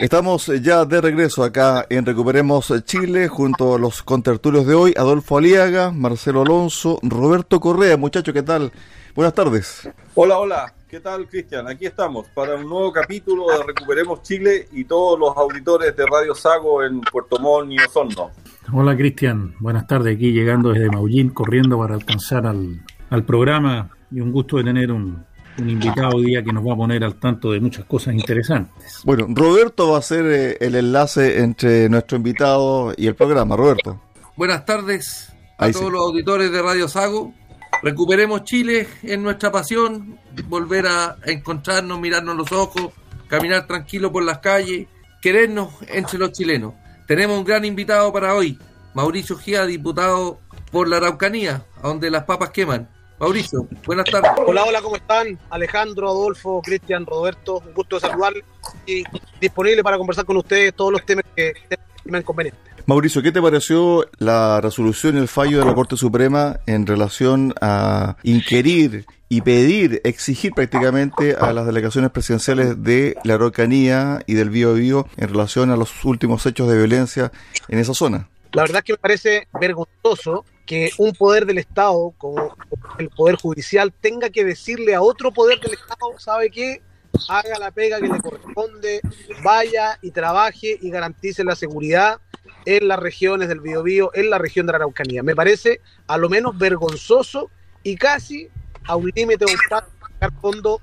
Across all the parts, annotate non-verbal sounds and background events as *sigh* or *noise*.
Estamos ya de regreso acá en Recuperemos Chile junto a los contertulios de hoy, Adolfo Aliaga, Marcelo Alonso, Roberto Correa. Muchachos, ¿qué tal? Buenas tardes. Hola, hola. ¿Qué tal, Cristian? Aquí estamos para un nuevo capítulo de Recuperemos Chile y todos los auditores de Radio Sago en Puerto Montt y Osorno. Hola, Cristian. Buenas tardes. Aquí llegando desde Maullín, corriendo para alcanzar al, al programa y un gusto de tener un, un invitado hoy día que nos va a poner al tanto de muchas cosas interesantes. Bueno, Roberto va a ser eh, el enlace entre nuestro invitado y el programa. Roberto. Buenas tardes a Ahí todos sí. los auditores de Radio Sago. Recuperemos Chile en nuestra pasión, volver a encontrarnos, mirarnos los ojos, caminar tranquilo por las calles, querernos entre los chilenos. Tenemos un gran invitado para hoy, Mauricio Gía, diputado por la Araucanía, a donde las papas queman. Mauricio, buenas tardes. Hola, hola, ¿cómo están? Alejandro, Adolfo, Cristian, Roberto, un gusto de saludarles y disponible para conversar con ustedes todos los temas que estimen convenientes. Mauricio, ¿qué te pareció la resolución y el fallo de la Corte Suprema en relación a inquirir y pedir, exigir prácticamente a las delegaciones presidenciales de la Araucanía y del Bío Bío en relación a los últimos hechos de violencia en esa zona? La verdad es que me parece vergonzoso que un poder del Estado, como el Poder Judicial, tenga que decirle a otro poder del Estado, ¿sabe qué? Haga la pega que le corresponde, vaya y trabaje y garantice la seguridad en las regiones del Biobío, en la región de la Araucanía. Me parece a lo menos vergonzoso y casi a un límite de fondo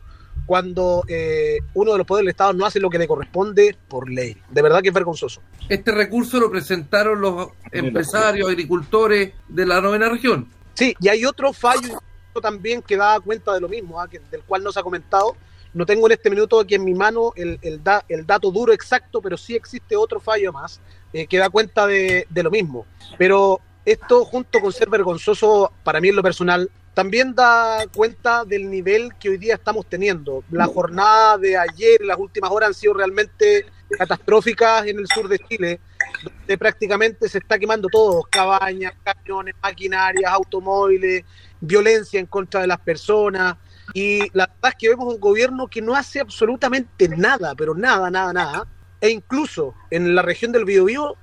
cuando eh, uno de los poderes del Estado no hace lo que le corresponde por ley. De verdad que es vergonzoso. Este recurso lo presentaron los empresarios, agricultores de la novena región. Sí, y hay otro fallo también que da cuenta de lo mismo, ¿ah? que, del cual no se ha comentado. No tengo en este minuto aquí en mi mano el, el, da, el dato duro exacto, pero sí existe otro fallo más eh, que da cuenta de, de lo mismo. Pero esto, junto con ser vergonzoso para mí en lo personal, también da cuenta del nivel que hoy día estamos teniendo. La jornada de ayer, las últimas horas han sido realmente catastróficas en el sur de Chile, donde prácticamente se está quemando todo, cabañas, camiones, maquinarias, automóviles, violencia en contra de las personas. Y la verdad es que vemos un gobierno que no hace absolutamente nada, pero nada, nada, nada. E incluso en la región del Biobío,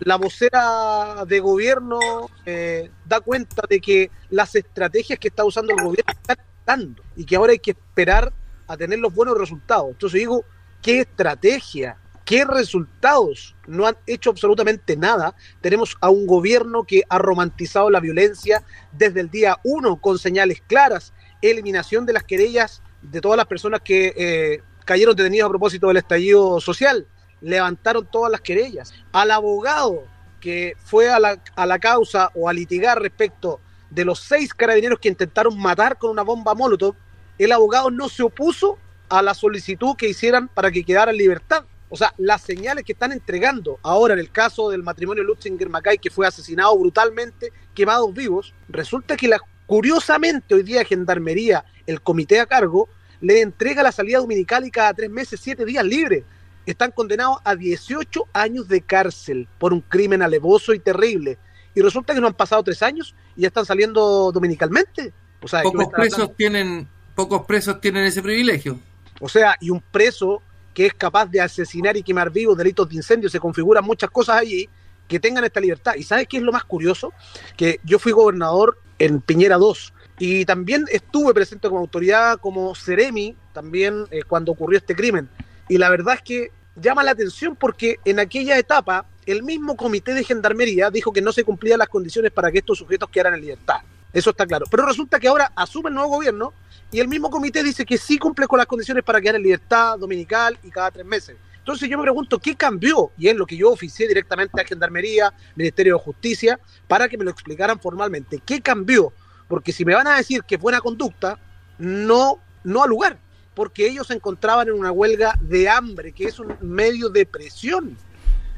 la vocera de gobierno eh, da cuenta de que las estrategias que está usando el gobierno están dando y que ahora hay que esperar a tener los buenos resultados. Entonces digo, ¿qué estrategia? ¿Qué resultados? No han hecho absolutamente nada. Tenemos a un gobierno que ha romantizado la violencia desde el día uno con señales claras, eliminación de las querellas de todas las personas que eh, cayeron detenidos a propósito del estallido social levantaron todas las querellas. Al abogado que fue a la, a la, causa o a litigar respecto de los seis carabineros que intentaron matar con una bomba Molotov, el abogado no se opuso a la solicitud que hicieran para que quedara en libertad. O sea, las señales que están entregando ahora en el caso del matrimonio Lutzinger Macay, que fue asesinado brutalmente, quemados vivos, resulta que la, curiosamente hoy día Gendarmería, el comité a cargo, le entrega la salida dominical y cada tres meses, siete días libre están condenados a 18 años de cárcel por un crimen alevoso y terrible. Y resulta que no han pasado tres años y ya están saliendo dominicalmente. O sea, pocos presos tienen pocos presos tienen ese privilegio. O sea, y un preso que es capaz de asesinar y quemar vivos delitos de incendio, se configuran muchas cosas allí que tengan esta libertad. ¿Y sabes qué es lo más curioso? Que yo fui gobernador en Piñera 2 y también estuve presente como autoridad, como Ceremi, también eh, cuando ocurrió este crimen. Y la verdad es que llama la atención porque en aquella etapa el mismo comité de gendarmería dijo que no se cumplían las condiciones para que estos sujetos quedaran en libertad. Eso está claro. Pero resulta que ahora asume el nuevo gobierno y el mismo comité dice que sí cumple con las condiciones para quedar en libertad dominical y cada tres meses. Entonces yo me pregunto, ¿qué cambió? Y es lo que yo oficié directamente a Gendarmería, Ministerio de Justicia, para que me lo explicaran formalmente. ¿Qué cambió? Porque si me van a decir que es buena conducta, no, no al lugar porque ellos se encontraban en una huelga de hambre, que es un medio de presión.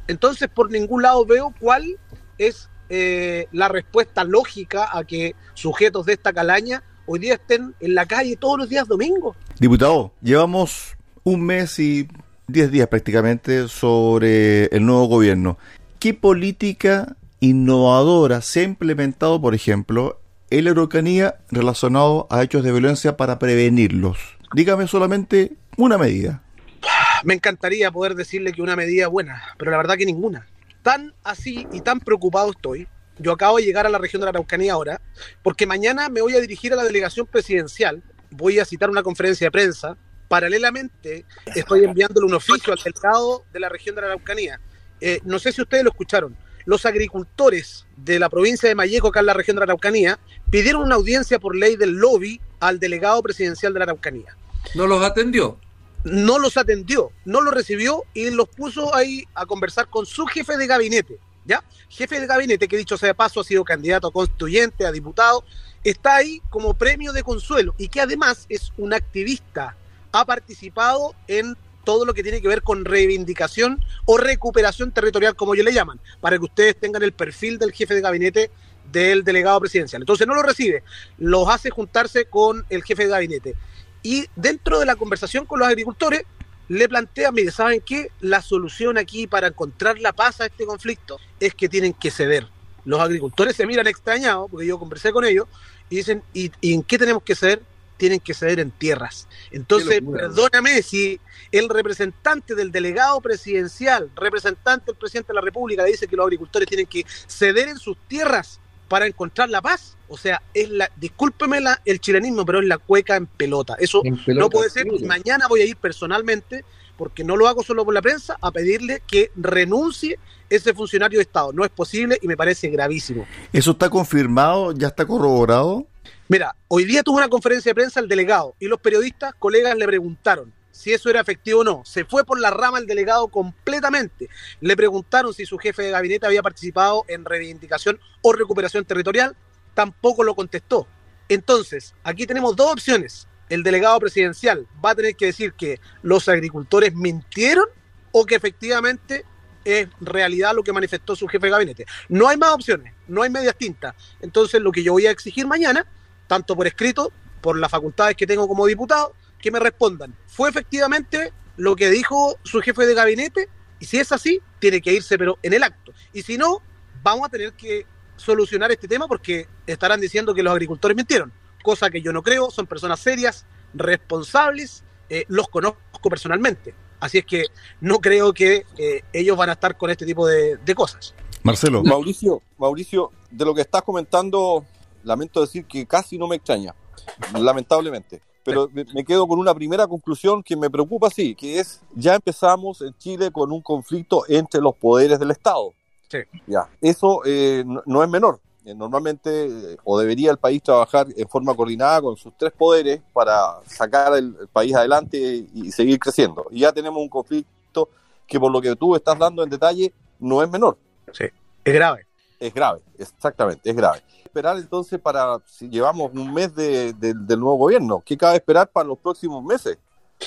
Entonces, por ningún lado veo cuál es eh, la respuesta lógica a que sujetos de esta calaña hoy día estén en la calle todos los días domingos. Diputado, llevamos un mes y diez días prácticamente sobre el nuevo gobierno. ¿Qué política innovadora se ha implementado, por ejemplo, en la Araucanía relacionado a hechos de violencia para prevenirlos? Dígame solamente una medida. Me encantaría poder decirle que una medida buena, pero la verdad que ninguna. Tan así y tan preocupado estoy. Yo acabo de llegar a la región de la Araucanía ahora, porque mañana me voy a dirigir a la delegación presidencial, voy a citar una conferencia de prensa, paralelamente estoy enviándole un oficio al delegado de la región de la Araucanía. Eh, no sé si ustedes lo escucharon, los agricultores de la provincia de Mayeco, acá en la región de la Araucanía, pidieron una audiencia por ley del lobby al delegado presidencial de la Araucanía. ¿No los atendió? No los atendió, no los recibió y los puso ahí a conversar con su jefe de gabinete. ¿Ya? Jefe de gabinete, que dicho sea de paso, ha sido candidato a constituyente, a diputado, está ahí como premio de consuelo y que además es un activista, ha participado en todo lo que tiene que ver con reivindicación o recuperación territorial, como ellos le llaman, para que ustedes tengan el perfil del jefe de gabinete del delegado presidencial. Entonces no lo recibe, los hace juntarse con el jefe de gabinete. Y dentro de la conversación con los agricultores, le plantea, mire, ¿saben qué? La solución aquí para encontrar la paz a este conflicto es que tienen que ceder. Los agricultores se miran extrañados, porque yo conversé con ellos, y dicen, ¿y, y en qué tenemos que ceder? Tienen que ceder en tierras. Entonces, perdóname si el representante del delegado presidencial, representante del presidente de la República, le dice que los agricultores tienen que ceder en sus tierras para encontrar la paz. O sea, es la, discúlpeme la, el chilenismo, pero es la cueca en pelota. Eso En pelota, no puede ser. sí. Mañana voy a ir personalmente, porque no lo hago solo por la prensa, a pedirle que renuncie ese funcionario de Estado. No es posible y me parece gravísimo. ¿Eso está confirmado? ¿Ya está corroborado? Mira, hoy día tuvo una conferencia de prensa el delegado y los periodistas, colegas, le preguntaron si eso era efectivo o no. Se fue por la rama el delegado completamente. Le preguntaron si su jefe de gabinete había participado en reivindicación o recuperación territorial. Tampoco lo contestó. Entonces, aquí tenemos dos opciones. El delegado presidencial va a tener que decir que los agricultores mintieron o que efectivamente es realidad lo que manifestó su jefe de gabinete. No hay más opciones, no hay medias tintas. Entonces, lo que yo voy a exigir mañana, tanto por escrito, por las facultades que tengo como diputado, que me respondan. ¿Fue efectivamente lo que dijo su jefe de gabinete? Y si es así, tiene que irse, pero en el acto. Y si no, vamos a tener que solucionar este tema porque estarán diciendo que los agricultores mintieron, cosa que yo no creo, son personas serias, responsables, eh, los conozco personalmente. Así es que no creo que eh, ellos van a estar con este tipo de, de cosas. Marcelo. Mauricio, Mauricio, de lo que estás comentando, lamento decir que casi no me extraña, lamentablemente. Pero me me quedo con una primera conclusión que me preocupa, sí, que es ya empezamos en Chile con un conflicto entre los poderes del Estado. Sí. Ya, eso eh, no, no es menor. Eh, Normalmente, eh, o debería el país trabajar en forma coordinada con sus tres poderes para sacar el, el país adelante y, y seguir creciendo. Y ya tenemos un conflicto que por lo que tú estás dando en detalle no es menor. Sí, es grave. Es grave, exactamente, es grave. Esperar entonces para, si llevamos un mes de- de- del nuevo gobierno, ¿qué cabe esperar para los próximos meses?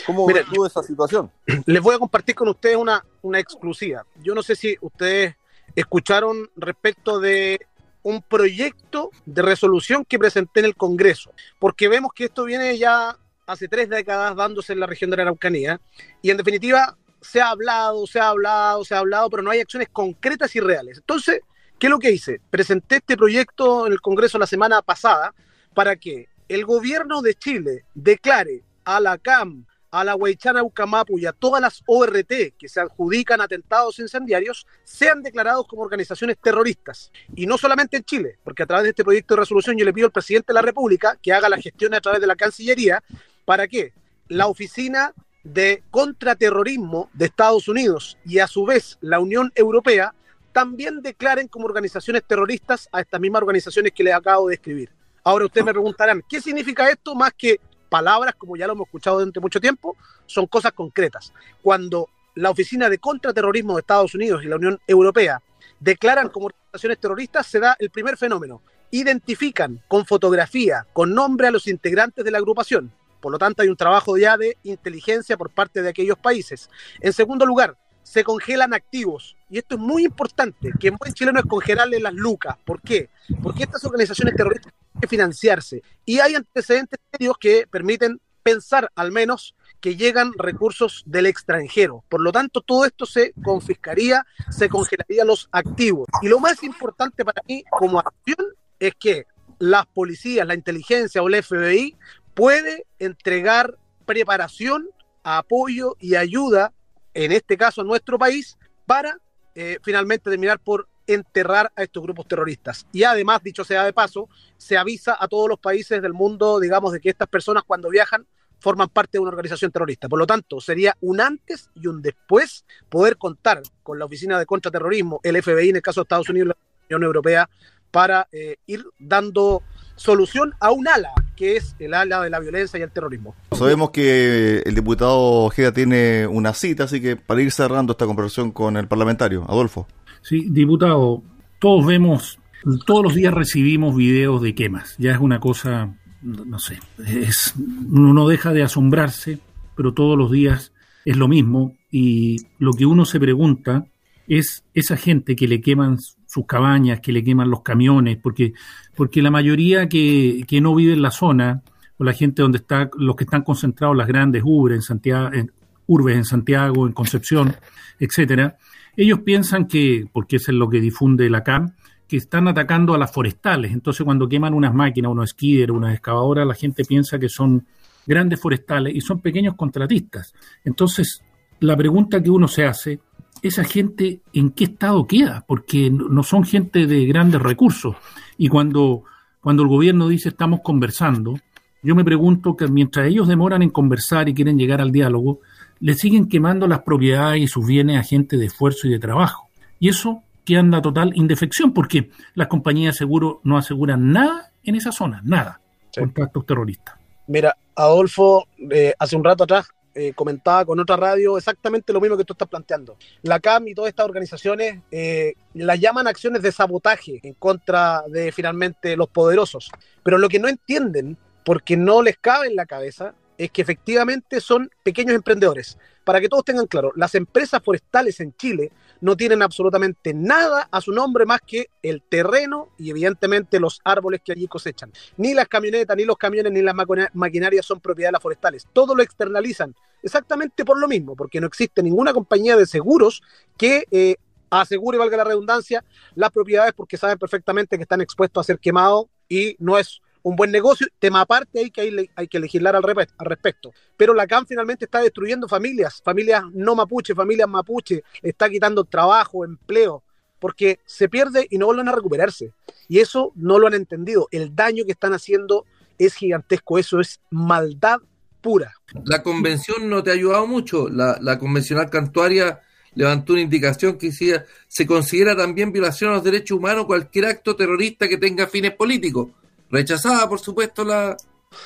¿Cómo Mira, ves tú esa situación? *clears throat* Les voy a compartir con ustedes una, una exclusiva. Yo no sé si ustedes escucharon respecto de un proyecto de resolución que presenté en el Congreso, porque vemos que esto viene ya hace tres décadas dándose en la región de la Araucanía y en definitiva se ha hablado, se ha hablado, se ha hablado, pero no hay acciones concretas y reales. Entonces, ¿qué es lo que hice? Presenté este proyecto en el Congreso la semana pasada para que el gobierno de Chile declare a la CAM, a la Huaychana Ucamapu y a todas las ORT que se adjudican atentados incendiarios sean declarados como organizaciones terroristas. Y no solamente en Chile, porque a través de este proyecto de resolución yo le pido al presidente de la República que haga la gestión a través de la Cancillería para que la oficina de contraterrorismo de Estados Unidos y a su vez la Unión Europea también declaren como organizaciones terroristas a estas mismas organizaciones que les acabo de describir. Ahora ustedes me preguntarán, ¿qué significa esto más que palabras, como ya lo hemos escuchado durante mucho tiempo? Son cosas concretas. Cuando la Oficina de Contraterrorismo de Estados Unidos y la Unión Europea declaran como organizaciones terroristas, se da el primer fenómeno. Identifican con fotografía, con nombre a los integrantes de la agrupación. Por lo tanto, hay un trabajo ya de inteligencia por parte de aquellos países. En segundo lugar, se congelan activos. Y esto es muy importante, que en buen chileno es congelarle las lucas. ¿Por qué? Porque estas organizaciones terroristas tienen que financiarse. Y hay antecedentes serios que permiten pensar al menos que llegan recursos del extranjero. Por lo tanto, todo esto se confiscaría, se congelaría los activos. Y lo más importante para mí como acción es que las policías, la inteligencia o el FBI puede entregar preparación, apoyo y ayuda, en este caso nuestro país, para eh, finalmente terminar por enterrar a estos grupos terroristas. Y además, dicho sea de paso, se avisa a todos los países del mundo, digamos, de que estas personas cuando viajan forman parte de una organización terrorista. Por lo tanto, sería un antes y un después poder contar con la Oficina de Contraterrorismo, el FBI en el caso de Estados Unidos y la Unión Europea, para eh, ir dando solución a un ala, que es el ala de la violencia y el terrorismo. Sabemos que el diputado Ojeda tiene una cita, así que para ir cerrando esta conversación con el parlamentario, Adolfo. Sí, diputado, todos vemos, todos los días recibimos videos de quemas, ya es una cosa no sé, es, uno no deja de asombrarse, pero todos los días es lo mismo y lo que uno se pregunta es esa gente que le queman sus cabañas, que le queman los camiones, porque, porque la mayoría que, que no vive en la zona, o la gente donde está, los que están concentrados las grandes urbes en Santiago, en, urbes en Santiago, en Concepción, etcétera, ellos piensan que, porque eso es lo que difunde la CAM, que están atacando a las forestales. Entonces, cuando queman unas máquinas, unos skiders, unas excavadoras, la gente piensa que son grandes forestales y son pequeños contratistas. Entonces, la pregunta que uno se hace, ¿esa gente en qué estado queda? Porque no son gente de grandes recursos. Y cuando, cuando el gobierno dice estamos conversando, yo me pregunto que mientras ellos demoran en conversar y quieren llegar al diálogo, le siguen quemando las propiedades y sus bienes a gente de esfuerzo y de trabajo. Y eso que anda total indefección, porque las compañías de seguro no aseguran nada en esa zona, nada, sí. contra estos terroristas. Mira, Adolfo, eh, hace un rato atrás eh, comentaba con otra radio exactamente lo mismo que tú estás planteando. La CAM y todas estas organizaciones eh, las llaman acciones de sabotaje en contra de finalmente los poderosos. Pero lo que no entienden, porque no les cabe en la cabeza, es que efectivamente son pequeños emprendedores. Para que todos tengan claro, las empresas forestales en Chile no tienen absolutamente nada a su nombre más que el terreno y evidentemente los árboles que allí cosechan. Ni las camionetas, ni los camiones, ni las maquinarias son propiedad de las forestales. Todo lo externalizan exactamente por lo mismo, porque no existe ninguna compañía de seguros que eh, asegure, valga la redundancia, las propiedades porque saben perfectamente que están expuestos a ser quemados y no es un buen negocio, tema aparte hay que, hay, que legislar al, respecto. Pero la CAM finalmente está destruyendo familias, familias no mapuche, familias mapuche, está quitando trabajo, empleo, porque se pierde y no vuelven a recuperarse. Y eso no lo han entendido. El daño que están haciendo es gigantesco, eso es maldad pura. La convención no te ha ayudado mucho, la, la convencional cantuaria levantó una indicación que decía se considera también violación a los derechos humanos cualquier acto terrorista que tenga fines políticos rechazada, por supuesto, la,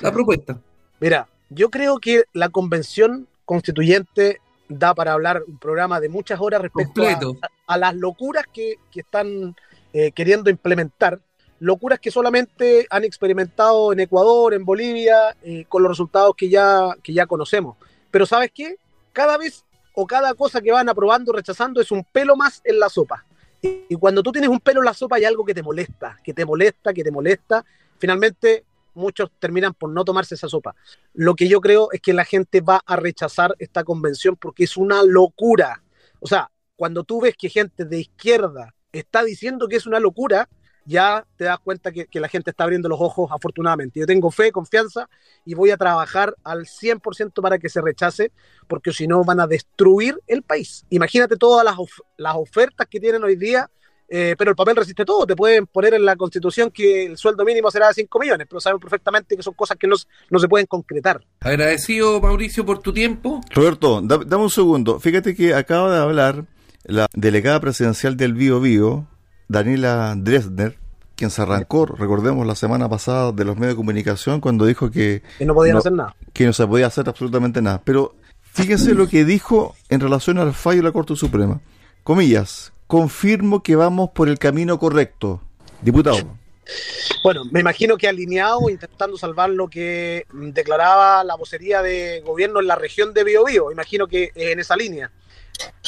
la, propuesta. Mira, yo creo que la convención constituyente da para hablar un programa de muchas horas respecto a, a, las locuras que, que están eh, queriendo implementar, locuras que solamente han experimentado en Ecuador, en Bolivia, eh, con los resultados que ya, que ya conocemos. Pero ¿sabes qué? Cada vez o cada cosa que van aprobando, rechazando, es un pelo más en la sopa. Y, y cuando tú tienes un pelo en la sopa hay algo que te molesta, que te molesta, que te molesta, finalmente muchos terminan por no tomarse esa sopa. Lo que yo creo es que la gente va a rechazar esta convención porque es una locura. O sea, cuando tú ves que gente de izquierda está diciendo que es una locura, ya te das cuenta que, que, la gente está abriendo los ojos afortunadamente. Yo tengo fe, confianza y voy a trabajar al 100% para que se rechace, porque si no van a destruir el país. Imagínate todas las, of las ofertas que tienen hoy día eh, pero el papel resiste todo. Te pueden poner en la constitución que el sueldo mínimo será de 5 millones, pero saben perfectamente que son cosas que no, no, se pueden concretar. Agradecido, Mauricio, por tu tiempo. Roberto, da, dame un segundo. Fíjate que acaba de hablar la delegada presidencial del Bio Bio, Daniela Dresner, quien se arrancó, recordemos, la semana pasada de los medios de comunicación cuando dijo que... Que no podían no, hacer nada. Que no se podía hacer absolutamente nada. Pero fíjense lo que dijo en relación al fallo de la Corte Suprema. Comillas, confirmo que vamos por el camino correcto. Diputado. Bueno, me imagino que alineado, intentando salvar lo que declaraba la vocería de gobierno en la región de Biobío, imagino que en esa línea.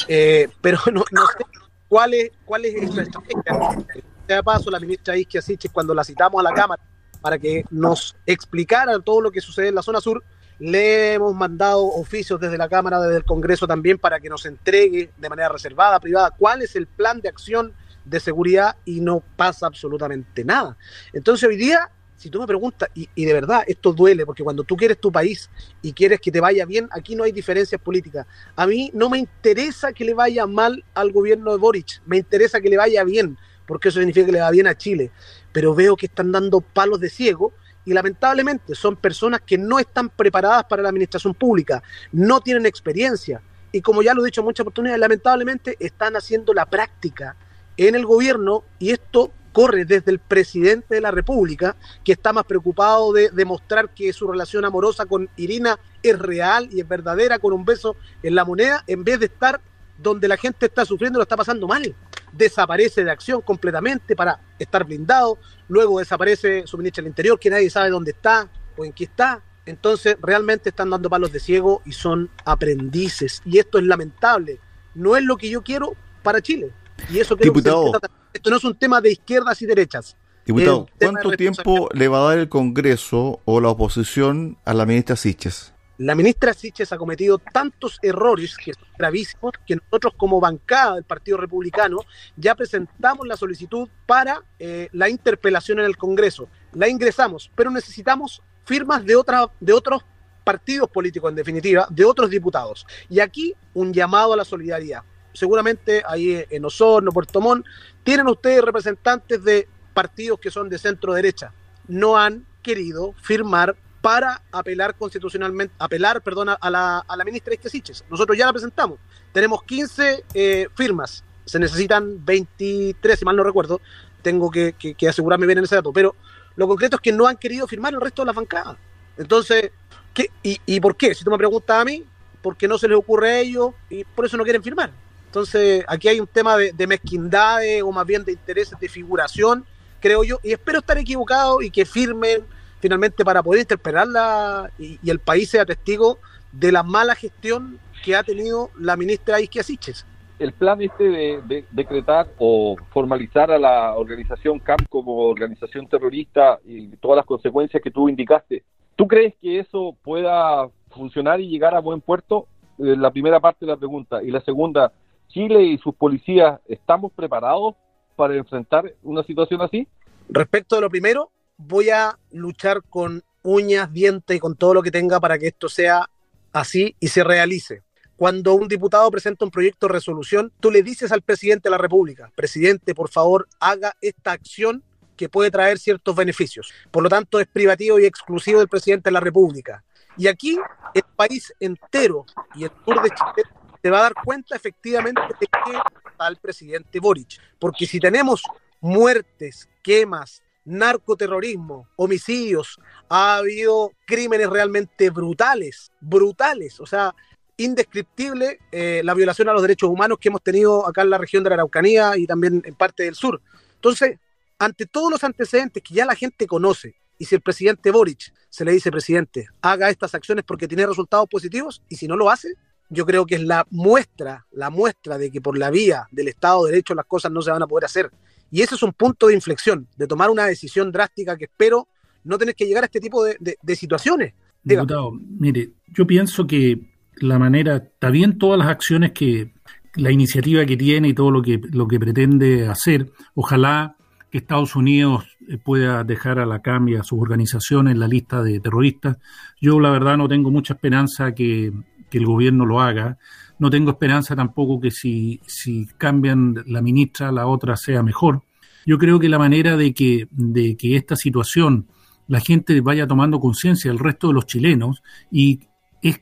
Eh, pero no, sé cuál es, cuál es esa estrategia. De paso, la ministra Isquia cuando la citamos a la Cámara para que nos explicara todo lo que sucede en la zona sur, le hemos mandado oficios desde la Cámara, desde el Congreso también, para que nos entregue de manera reservada, privada, cuál es el plan de acción de seguridad y no pasa absolutamente nada. Entonces hoy día, si tú me preguntas, y, de verdad esto duele, porque cuando tú quieres tu país y quieres que te vaya bien, aquí no hay diferencias políticas. A mí no me interesa que le vaya mal al gobierno de Boric, me interesa que le vaya bien, porque eso significa que le va bien a Chile. Pero veo que están dando palos de ciego y lamentablemente son personas que no están preparadas para la administración pública, no tienen experiencia y como ya lo he dicho en muchas oportunidades, lamentablemente están haciendo la práctica en el gobierno y esto corre desde el presidente de la República, que está más preocupado de demostrar que su relación amorosa con Irina es real y es verdadera, con un beso en la moneda, en vez de estar donde la gente está sufriendo, lo está pasando mal. Desaparece de acción completamente para estar blindado, luego desaparece su ministro del Interior, que nadie sabe dónde está o en qué está. Entonces, realmente están dando palos de ciego y son aprendices. Y esto es lamentable. No es lo que yo quiero para Chile. Y eso creo Diputado, que esto no es un tema de izquierdas y derechas. Diputado, ¿cuánto tiempo le va a dar el Congreso o la oposición a la ministra Siches? La ministra Siches ha cometido tantos errores que son gravísimos que nosotros como bancada del Partido Republicano ya presentamos la solicitud para eh, la interpelación en el Congreso. La ingresamos, pero necesitamos firmas de, otra, de otros partidos políticos, en definitiva, de otros diputados. Y aquí un llamado a la solidaridad seguramente ahí en Osorno, Puerto Montt, tienen ustedes representantes de partidos que son de centro derecha. No han querido firmar para apelar constitucionalmente, apelar, perdón, a la, a la ministra Isquesiches. Nosotros ya la presentamos. Tenemos 15 eh, firmas. Se necesitan 23, si mal no recuerdo. Tengo que, asegurarme bien en ese dato. Pero lo concreto es que no han querido firmar el resto de las bancadas. Entonces, ¿qué? ¿Y, ¿Y por qué? Si tú me preguntas a mí, porque no se les ocurre a ellos y por eso no quieren firmar. Entonces, aquí hay un tema de mezquindades o más bien de intereses de figuración, creo yo, y espero estar equivocado y que firmen finalmente para poder interpelarla y, y el país sea testigo de la mala gestión que ha tenido la ministra Isquia Siches. El plan este de, de, decretar o formalizar a la organización CAMP como organización terrorista y todas las consecuencias que tú indicaste, ¿tú crees que eso pueda funcionar y llegar a buen puerto? Eh, la primera parte de la pregunta. Y la segunda, Chile y sus policías estamos preparados para enfrentar una situación así? Respecto de lo primero, voy a luchar con uñas, dientes y con todo lo que tenga para que esto sea así y se realice. Cuando un diputado presenta un proyecto de resolución, tú le dices al presidente de la República, presidente, por favor, haga esta acción que puede traer ciertos beneficios. Por lo tanto, es privativo y exclusivo del presidente de la República. Y aquí el país entero y el sur de Chile se va a dar cuenta efectivamente de que está el presidente Boric. Porque si tenemos muertes, quemas, narcoterrorismo, homicidios, ha habido crímenes realmente brutales, brutales, o sea, indescriptible eh, la violación a los derechos humanos que hemos tenido acá en la región de la Araucanía y también en parte del sur. Entonces, ante todos los antecedentes que ya la gente conoce, y si el presidente Boric se le dice, presidente, haga estas acciones porque tiene resultados positivos, y si no lo hace, yo creo que es la muestra, la muestra de que por la vía del Estado de Derecho las cosas no se van a poder hacer. Y ese es un punto de inflexión, de tomar una decisión drástica que espero no tener que llegar a este tipo de, de, situaciones. Diputado, mire, yo pienso que la manera, está bien todas las acciones que, la iniciativa que tiene y todo lo que, lo que pretende hacer, ojalá que Estados Unidos pueda dejar a la CAM a sus organizaciones en la lista de terroristas. Yo la verdad no tengo mucha esperanza que el gobierno lo haga. No tengo esperanza tampoco que si, si cambian la ministra, la otra sea mejor. Yo creo que la manera de que, de que esta situación la gente vaya tomando conciencia, el resto de los chilenos, y es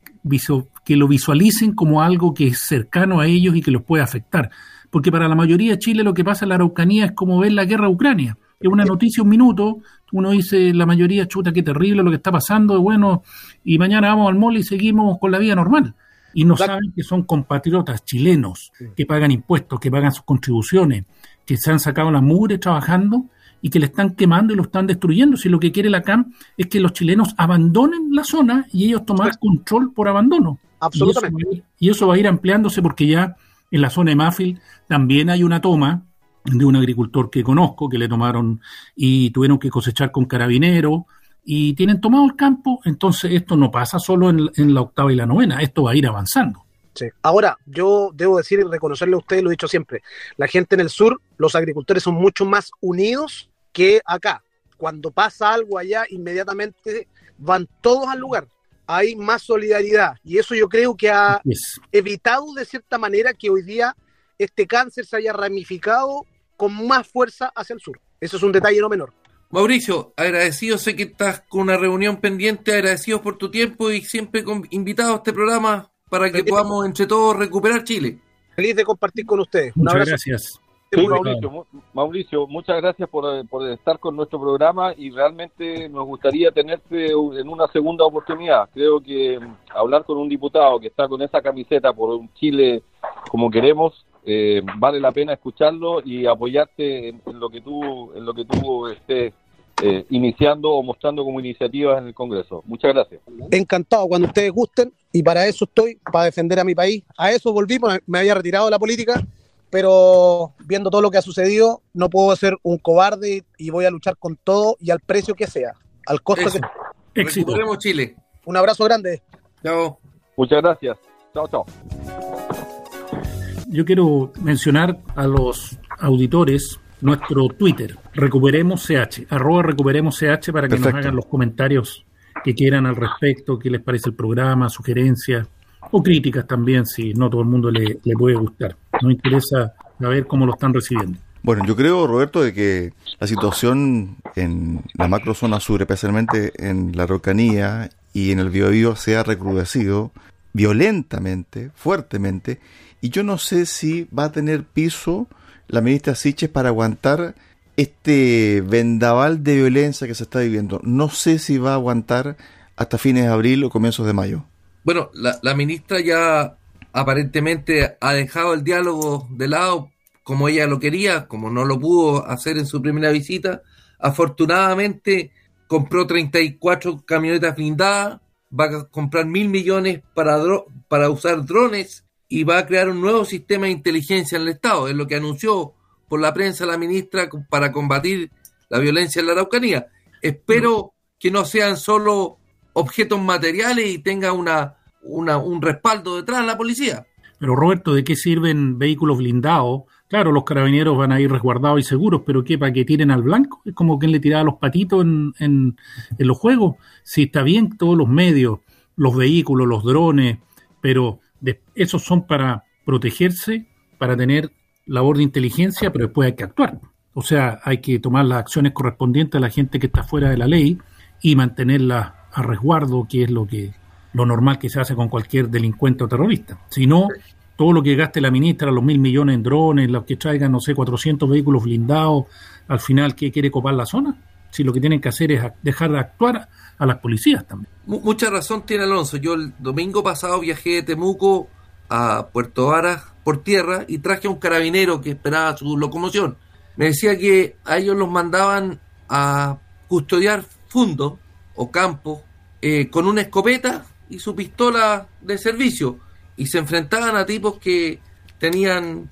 que lo visualicen como algo que es cercano a ellos y que los puede afectar. Porque para la mayoría de Chile lo que pasa en la Araucanía es como ver la guerra a Ucrania. Es una noticia un minuto, uno dice la mayoría, chuta, qué terrible lo que está pasando, bueno, y mañana vamos al mall y seguimos con la vida normal. Y no saben que son compatriotas chilenos que pagan impuestos, que pagan sus contribuciones, que se han sacado la mugre trabajando y que le están quemando y lo están destruyendo. Si lo que quiere la CAM es que los chilenos abandonen la zona y ellos tomar control por abandono. absolutamente. Y eso, va a ir ampliándose porque ya en la zona de Mafil también hay una toma de un agricultor que conozco, que le tomaron y tuvieron que cosechar con carabinero y tienen tomado el campo, entonces esto no pasa solo en, en la octava y la novena, esto va a ir avanzando. Sí. Ahora, yo debo decir y reconocerle a ustedes, lo he dicho siempre, la gente en el sur, los agricultores son mucho más unidos que acá. Cuando pasa algo allá, inmediatamente van todos al lugar. Hay más solidaridad y eso yo creo que ha Yes. evitado de cierta manera que hoy día este cáncer se haya ramificado con más fuerza hacia el sur. Eso es un detalle no menor. Mauricio, agradecido, sé que estás con una reunión pendiente, agradecidos por tu tiempo y siempre con, invitado a este programa para que podamos entre todos recuperar Chile. Feliz de compartir con ustedes. Un Muchas abrazo. gracias. Sí. Mauricio, Mauricio, muchas gracias por, eh, por estar con nuestro programa y realmente nos gustaría tenerte en una segunda oportunidad. Creo que mm, hablar con un diputado que está con esa camiseta por un Chile como queremos eh, vale la pena escucharlo y apoyarte en, en lo que tú en lo que tú estés eh, iniciando o mostrando como iniciativas en el Congreso. Muchas gracias. Encantado cuando ustedes gusten y para eso estoy, para defender a mi país. A eso volvimos, me había retirado de la política, pero viendo todo lo que ha sucedido, no puedo ser un cobarde y voy a luchar con todo y al precio que sea, al costo Eso. que Éxito. Recuperemos Chile. Un abrazo grande. Chao. Muchas gracias. Chao, chao. Yo quiero mencionar a los auditores nuestro Twitter, Recuperemos CH, arroba Recuperemos CH para que Perfecto. nos hagan los comentarios que quieran al respecto, qué les parece el programa, sugerencias o críticas también, si no todo el mundo le, le puede gustar. Nos interesa saber cómo lo están recibiendo. Bueno, yo creo, Roberto, de que la situación en la macrozona sur, especialmente en la Araucanía y en el Biobío, se ha recrudecido violentamente, fuertemente, y yo no sé si va a tener piso la ministra Siches para aguantar este vendaval de violencia que se está viviendo. No sé si va a aguantar hasta fines de abril o comienzos de mayo. Bueno, la, ministra ya aparentemente ha dejado el diálogo de lado como ella lo quería, como no lo pudo hacer en su primera visita. Afortunadamente compró 34 camionetas blindadas, va a comprar mil millones para usar drones y va a crear un nuevo sistema de inteligencia en el Estado. Es lo que anunció por la prensa la ministra para combatir la violencia en la Araucanía. Espero que no sean solo objetos materiales y tenga una, una- un respaldo detrás de la policía. Pero Roberto, ¿de qué sirven vehículos blindados? Claro, los carabineros van a ir resguardados y seguros, pero ¿qué? ¿Para que tiren al blanco? Es como quien le tiraba los patitos en, en, en los juegos. Si está bien todos los medios, los vehículos, los drones, pero de- esos son para protegerse, para tener labor de inteligencia, pero después hay que actuar. O sea, hay que tomar las acciones correspondientes a la gente que está fuera de la ley y mantenerla a resguardo, que es lo que lo normal que se hace con cualquier delincuente o terrorista. Si no, todo lo que gaste la ministra, los mil millones en drones, los que traigan, no sé, 400 vehículos blindados, al final, ¿qué quiere copar la zona? Si lo que tienen que hacer es dejar de actuar a las policías también. Mu- mucha razón tiene Alonso. Yo el domingo pasado viajé de Temuco a Puerto Varas por tierra y traje a un carabinero que esperaba su locomoción. Me decía que a ellos los mandaban a custodiar fundos o campos eh, con una escopeta y su pistola de servicio y se enfrentaban a tipos que tenían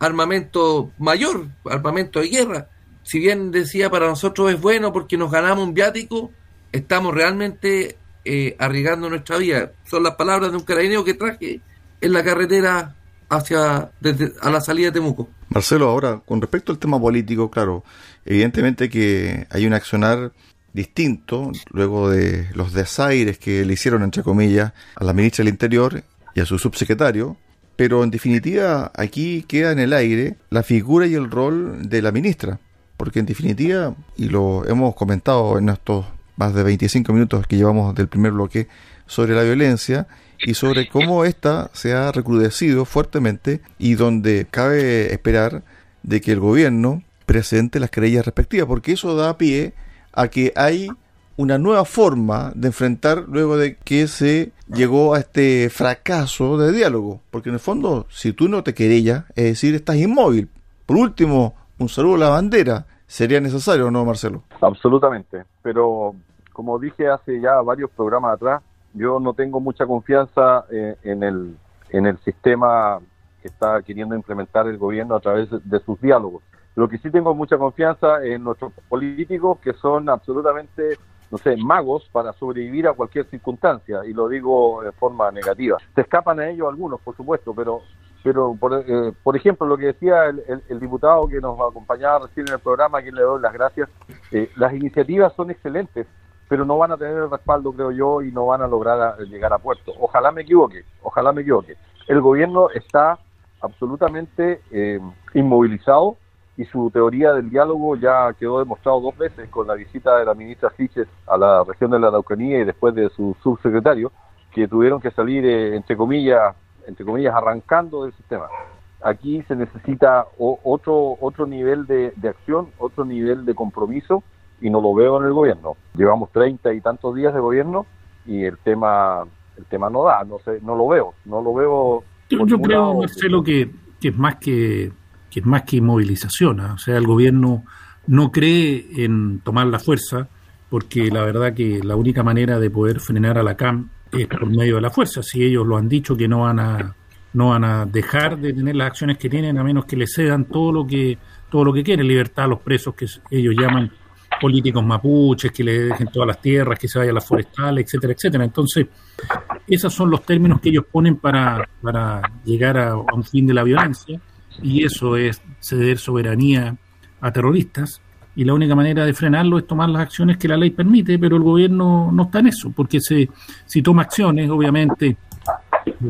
armamento mayor, armamento de guerra. Si bien decía para nosotros es bueno porque nos ganamos un viático, estamos realmente eh, arriesgando nuestra vida. Son las palabras de un carabinero que traje en la carretera hacia desde, a la salida de Temuco. Marcelo, ahora, con respecto al tema político, claro, evidentemente que hay un accionar distinto luego de los desaires que le hicieron, entre comillas, a la ministra del Interior y a su subsecretario, pero en definitiva aquí queda en el aire la figura y el rol de la ministra, porque en definitiva, y lo hemos comentado en estos más de 25 minutos que llevamos del primer bloque sobre la violencia y sobre cómo ésta se ha recrudecido fuertemente y donde cabe esperar de que el gobierno presente las querellas respectivas, porque eso da pie a que hay una nueva forma de enfrentar luego de que se llegó a este fracaso de diálogo, porque en el fondo, si tú no te querellas, es decir, estás inmóvil. Por último, un saludo a la bandera, sería necesario, ¿no, Marcelo? Absolutamente, pero como dije hace ya varios programas atrás, yo no tengo mucha confianza eh, en, el, en el sistema que está queriendo implementar el gobierno a través de sus diálogos. Lo que sí tengo mucha confianza en nuestros políticos que son absolutamente, no sé, magos para sobrevivir a cualquier circunstancia, y lo digo de forma negativa. Se escapan a ellos algunos, por supuesto, pero pero por, eh, por ejemplo lo que decía el, diputado que nos acompañaba recién en el programa, a quien le doy las gracias, eh, las iniciativas son excelentes, pero no van a tener el respaldo, creo yo, y no van a lograr llegar a puerto. Ojalá me equivoque, ojalá me equivoque. El gobierno está absolutamente eh, inmovilizado y su teoría del diálogo ya quedó demostrado dos veces con la visita de la ministra Siches a la región de la Araucanía y después de su subsecretario, que tuvieron que salir, entre comillas, entre comillas, arrancando del sistema. Aquí se necesita otro, otro nivel de, acción, otro nivel de compromiso y no lo veo en el gobierno. Llevamos treinta y tantos días de gobierno y el tema el tema no da, no sé, no lo veo, no lo veo. Yo, creo, Marcelo, que, que, es más que, que es más que inmovilización, ¿ah? o sea, el gobierno no cree en tomar la fuerza porque la verdad que la única manera de poder frenar a la CAM es por medio de la fuerza. Si ellos lo han dicho que no van a no van a dejar de tener las acciones que tienen a menos que le cedan todo lo que todo lo que quieren, libertad a los presos que ellos llaman políticos mapuches, que le dejen todas las tierras, que se vayan las forestales, etcétera, etcétera. Entonces, esos son los términos que ellos ponen para, para llegar a un fin de la violencia, y eso es ceder soberanía a terroristas, y la única manera de frenarlo es tomar las acciones que la ley permite, pero el gobierno no está en eso, porque se, si toma acciones, obviamente,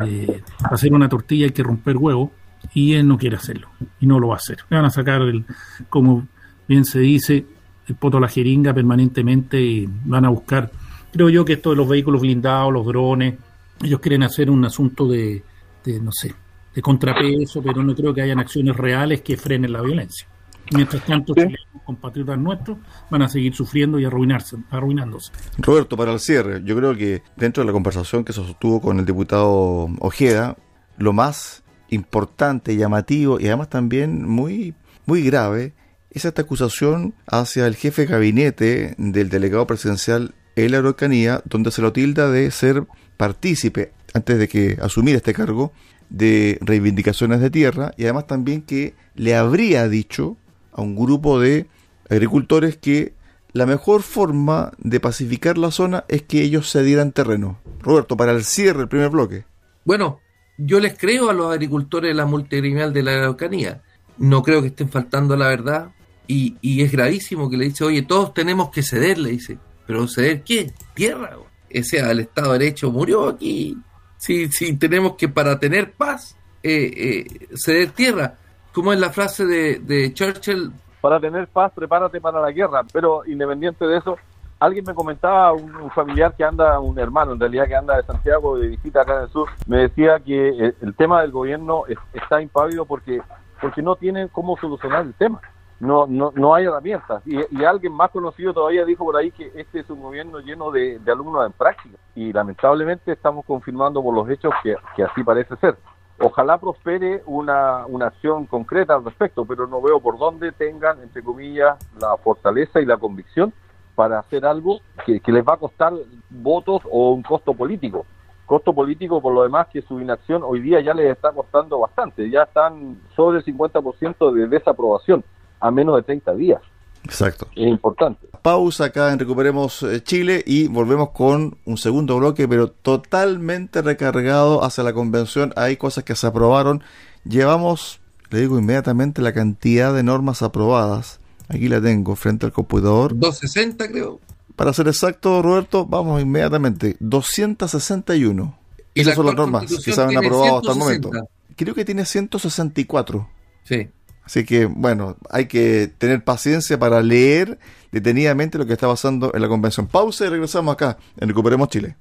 eh, hacer una tortilla hay que romper huevo, y él no quiere hacerlo, y no lo va a hacer. Le van a sacar, el, como bien se dice, el poto a la jeringa permanentemente y van a buscar, creo yo que esto de los vehículos blindados, los drones, ellos quieren hacer un asunto de, de no sé, de contrapeso, pero no creo que hayan acciones reales que frenen la violencia. Mientras tanto, los compatriotas nuestros van a seguir sufriendo y arruinarse, arruinándose. Roberto, para el cierre, yo creo que dentro de la conversación que se sostuvo con el diputado Ojeda, lo más importante, llamativo y además también muy, muy grave es esta acusación hacia el jefe de gabinete del delegado presidencial en la Araucanía, donde se lo tilda de ser partícipe, antes de que asumiera este cargo, de reivindicaciones de tierra y además también que le habría dicho a un grupo de agricultores que la mejor forma de pacificar la zona es que ellos se dieran terreno. Roberto, para el cierre del primer bloque. Bueno, yo les creo a los agricultores de la multigremial de la Araucanía. No creo que estén faltando la verdad. Y, y, es gravísimo que le dice, oye, todos tenemos que ceder, le dice. ¿Pero ceder qué? Tierra. Ese el Estado de Derecho murió aquí. Si, si tenemos que, para tener paz, eh, eh, ceder tierra como es la frase de, Churchill? Para tener paz, prepárate para la guerra. Pero independiente de eso, alguien me comentaba, un, familiar que anda, un hermano en realidad que anda de Santiago de visita acá en el sur, me decía que el, tema del gobierno está impávido porque, porque no tienen cómo solucionar el tema. No, no, no hay herramientas. Y, alguien más conocido todavía dijo por ahí que este es un gobierno lleno de, alumnos en práctica. Y lamentablemente estamos confirmando por los hechos que, que así parece ser. Ojalá prospere una, una acción concreta al respecto, pero no veo por dónde tengan, entre comillas, la fortaleza y la convicción para hacer algo que, les va a costar votos o un costo político. Costo político por lo demás que su inacción hoy día ya les está costando bastante, ya están sobre el 50% de desaprobación a menos de 30 días. Exacto. Es importante. Pausa acá en Recuperemos eh, Chile y volvemos con un segundo bloque, pero totalmente recargado hacia la convención. Hay cosas que se aprobaron. Llevamos, le digo inmediatamente, la cantidad de normas aprobadas. Aquí la tengo frente al computador. 260 creo. Para ser exacto, Roberto, vamos inmediatamente. 261. ¿Y Esas son las normas que se han aprobado hasta el momento. Creo que tiene 164. Sí. Así que, bueno, hay que tener paciencia para leer detenidamente lo que está pasando en la convención. Pausa y regresamos acá en Recuperemos Chile.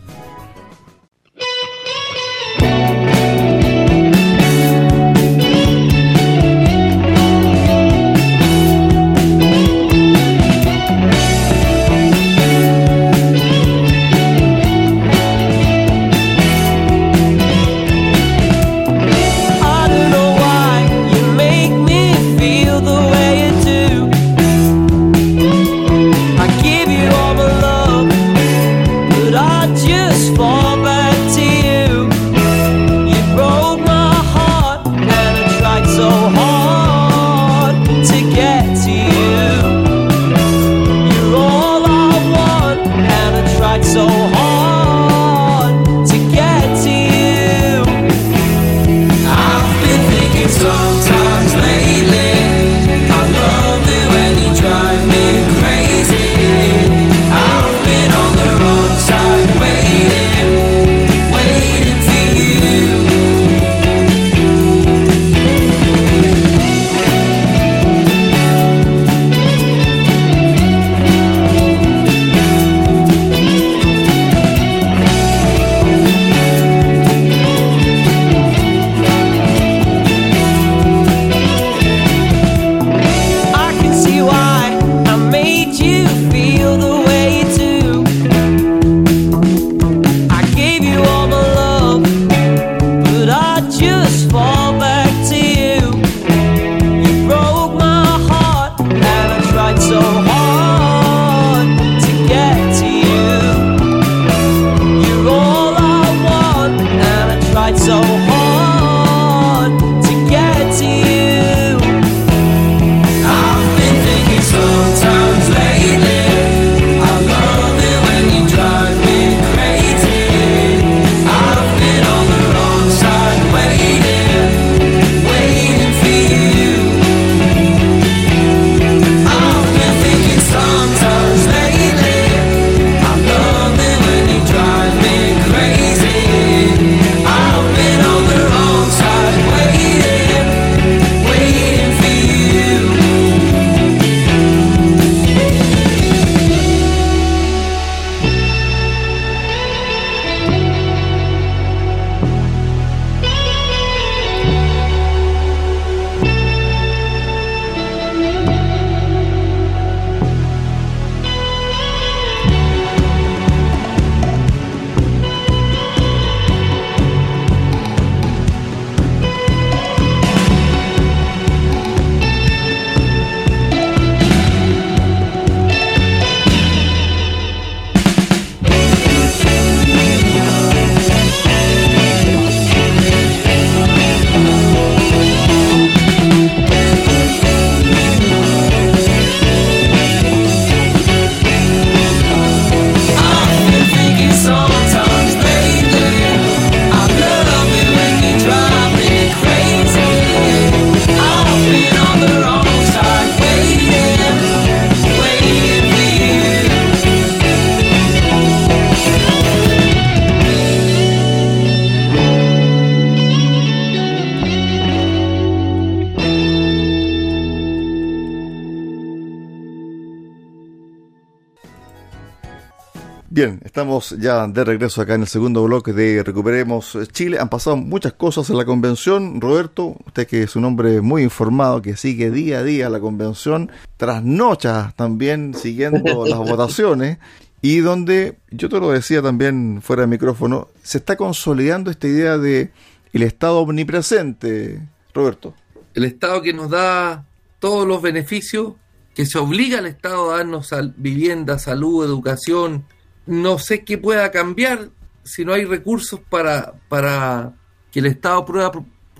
Estamos ya de regreso acá en el segundo bloque de Recuperemos Chile. Han pasado muchas cosas en la convención. Roberto, usted que es un hombre muy informado, que sigue día a día la convención, trasnocha también siguiendo *laughs* las votaciones y donde, yo te lo decía también fuera de micrófono, se está consolidando esta idea de el Estado omnipresente, Roberto. El Estado que nos da todos los beneficios, que se obliga al Estado a darnos vivienda, salud, educación, no sé qué pueda cambiar si no hay recursos para, para que el Estado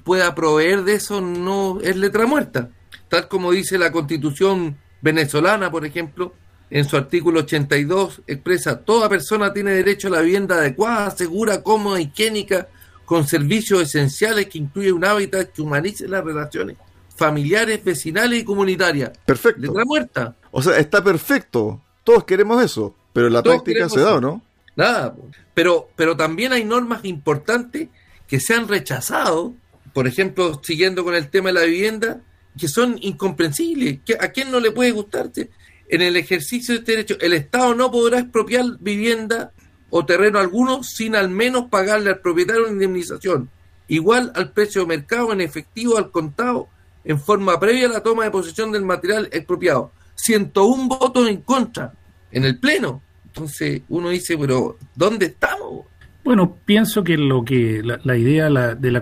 pueda proveer de eso, no es letra muerta. Tal como dice la constitución venezolana, por ejemplo, en su artículo 82 expresa, toda persona tiene derecho a la vivienda adecuada, segura, cómoda, higiénica, con servicios esenciales que incluye un hábitat que humanice las relaciones familiares, vecinales y comunitarias. Perfecto. Letra muerta. O sea, está perfecto. Todos queremos eso. Pero la práctica se da, ¿no? Nada, pero, pero también hay normas importantes que se han rechazado, por ejemplo, siguiendo con el tema de la vivienda, que son incomprensibles. ¿A quién no le puede gustarte? En el ejercicio de este derecho, el Estado no podrá expropiar vivienda o terreno alguno sin al menos pagarle al propietario una indemnización, igual al precio de mercado en efectivo al contado, en forma previa a la toma de posesión del material expropiado. 101 votos en contra en el Pleno. Entonces uno dice, pero ¿dónde estamos? Bueno, pienso que lo que la, idea de la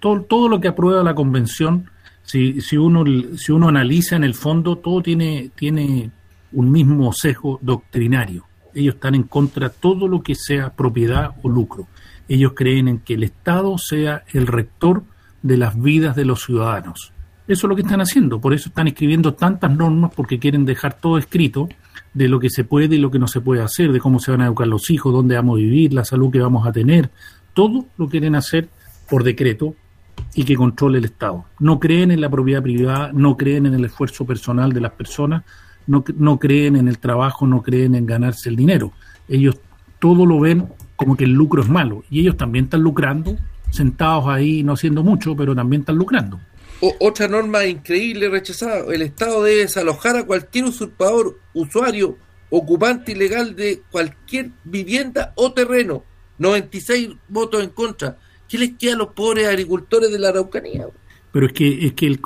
todo, todo lo que aprueba la convención, si, si uno si uno analiza en el fondo, todo tiene tiene un mismo sesgo doctrinario. Ellos están en contra de todo lo que sea propiedad o lucro. Ellos creen en que el Estado sea el rector de las vidas de los ciudadanos. Eso es lo que están haciendo, por eso están escribiendo tantas normas porque quieren dejar todo escrito de lo que se puede y lo que no se puede hacer, de cómo se van a educar los hijos, dónde vamos a vivir, la salud que vamos a tener. Todo lo quieren hacer por decreto y que controle el Estado. No creen en la propiedad privada, no creen en el esfuerzo personal de las personas, no, no creen en el trabajo, no creen en ganarse el dinero. Ellos todo lo ven como que el lucro es malo y ellos también están lucrando, sentados ahí no haciendo mucho, pero también están lucrando otra norma increíble rechazada, el Estado debe desalojar a cualquier usurpador, usuario, ocupante ilegal de cualquier vivienda o terreno. 96 votos en contra. ¿Qué les queda a los pobres agricultores de la Araucanía? Pero es que, es que el,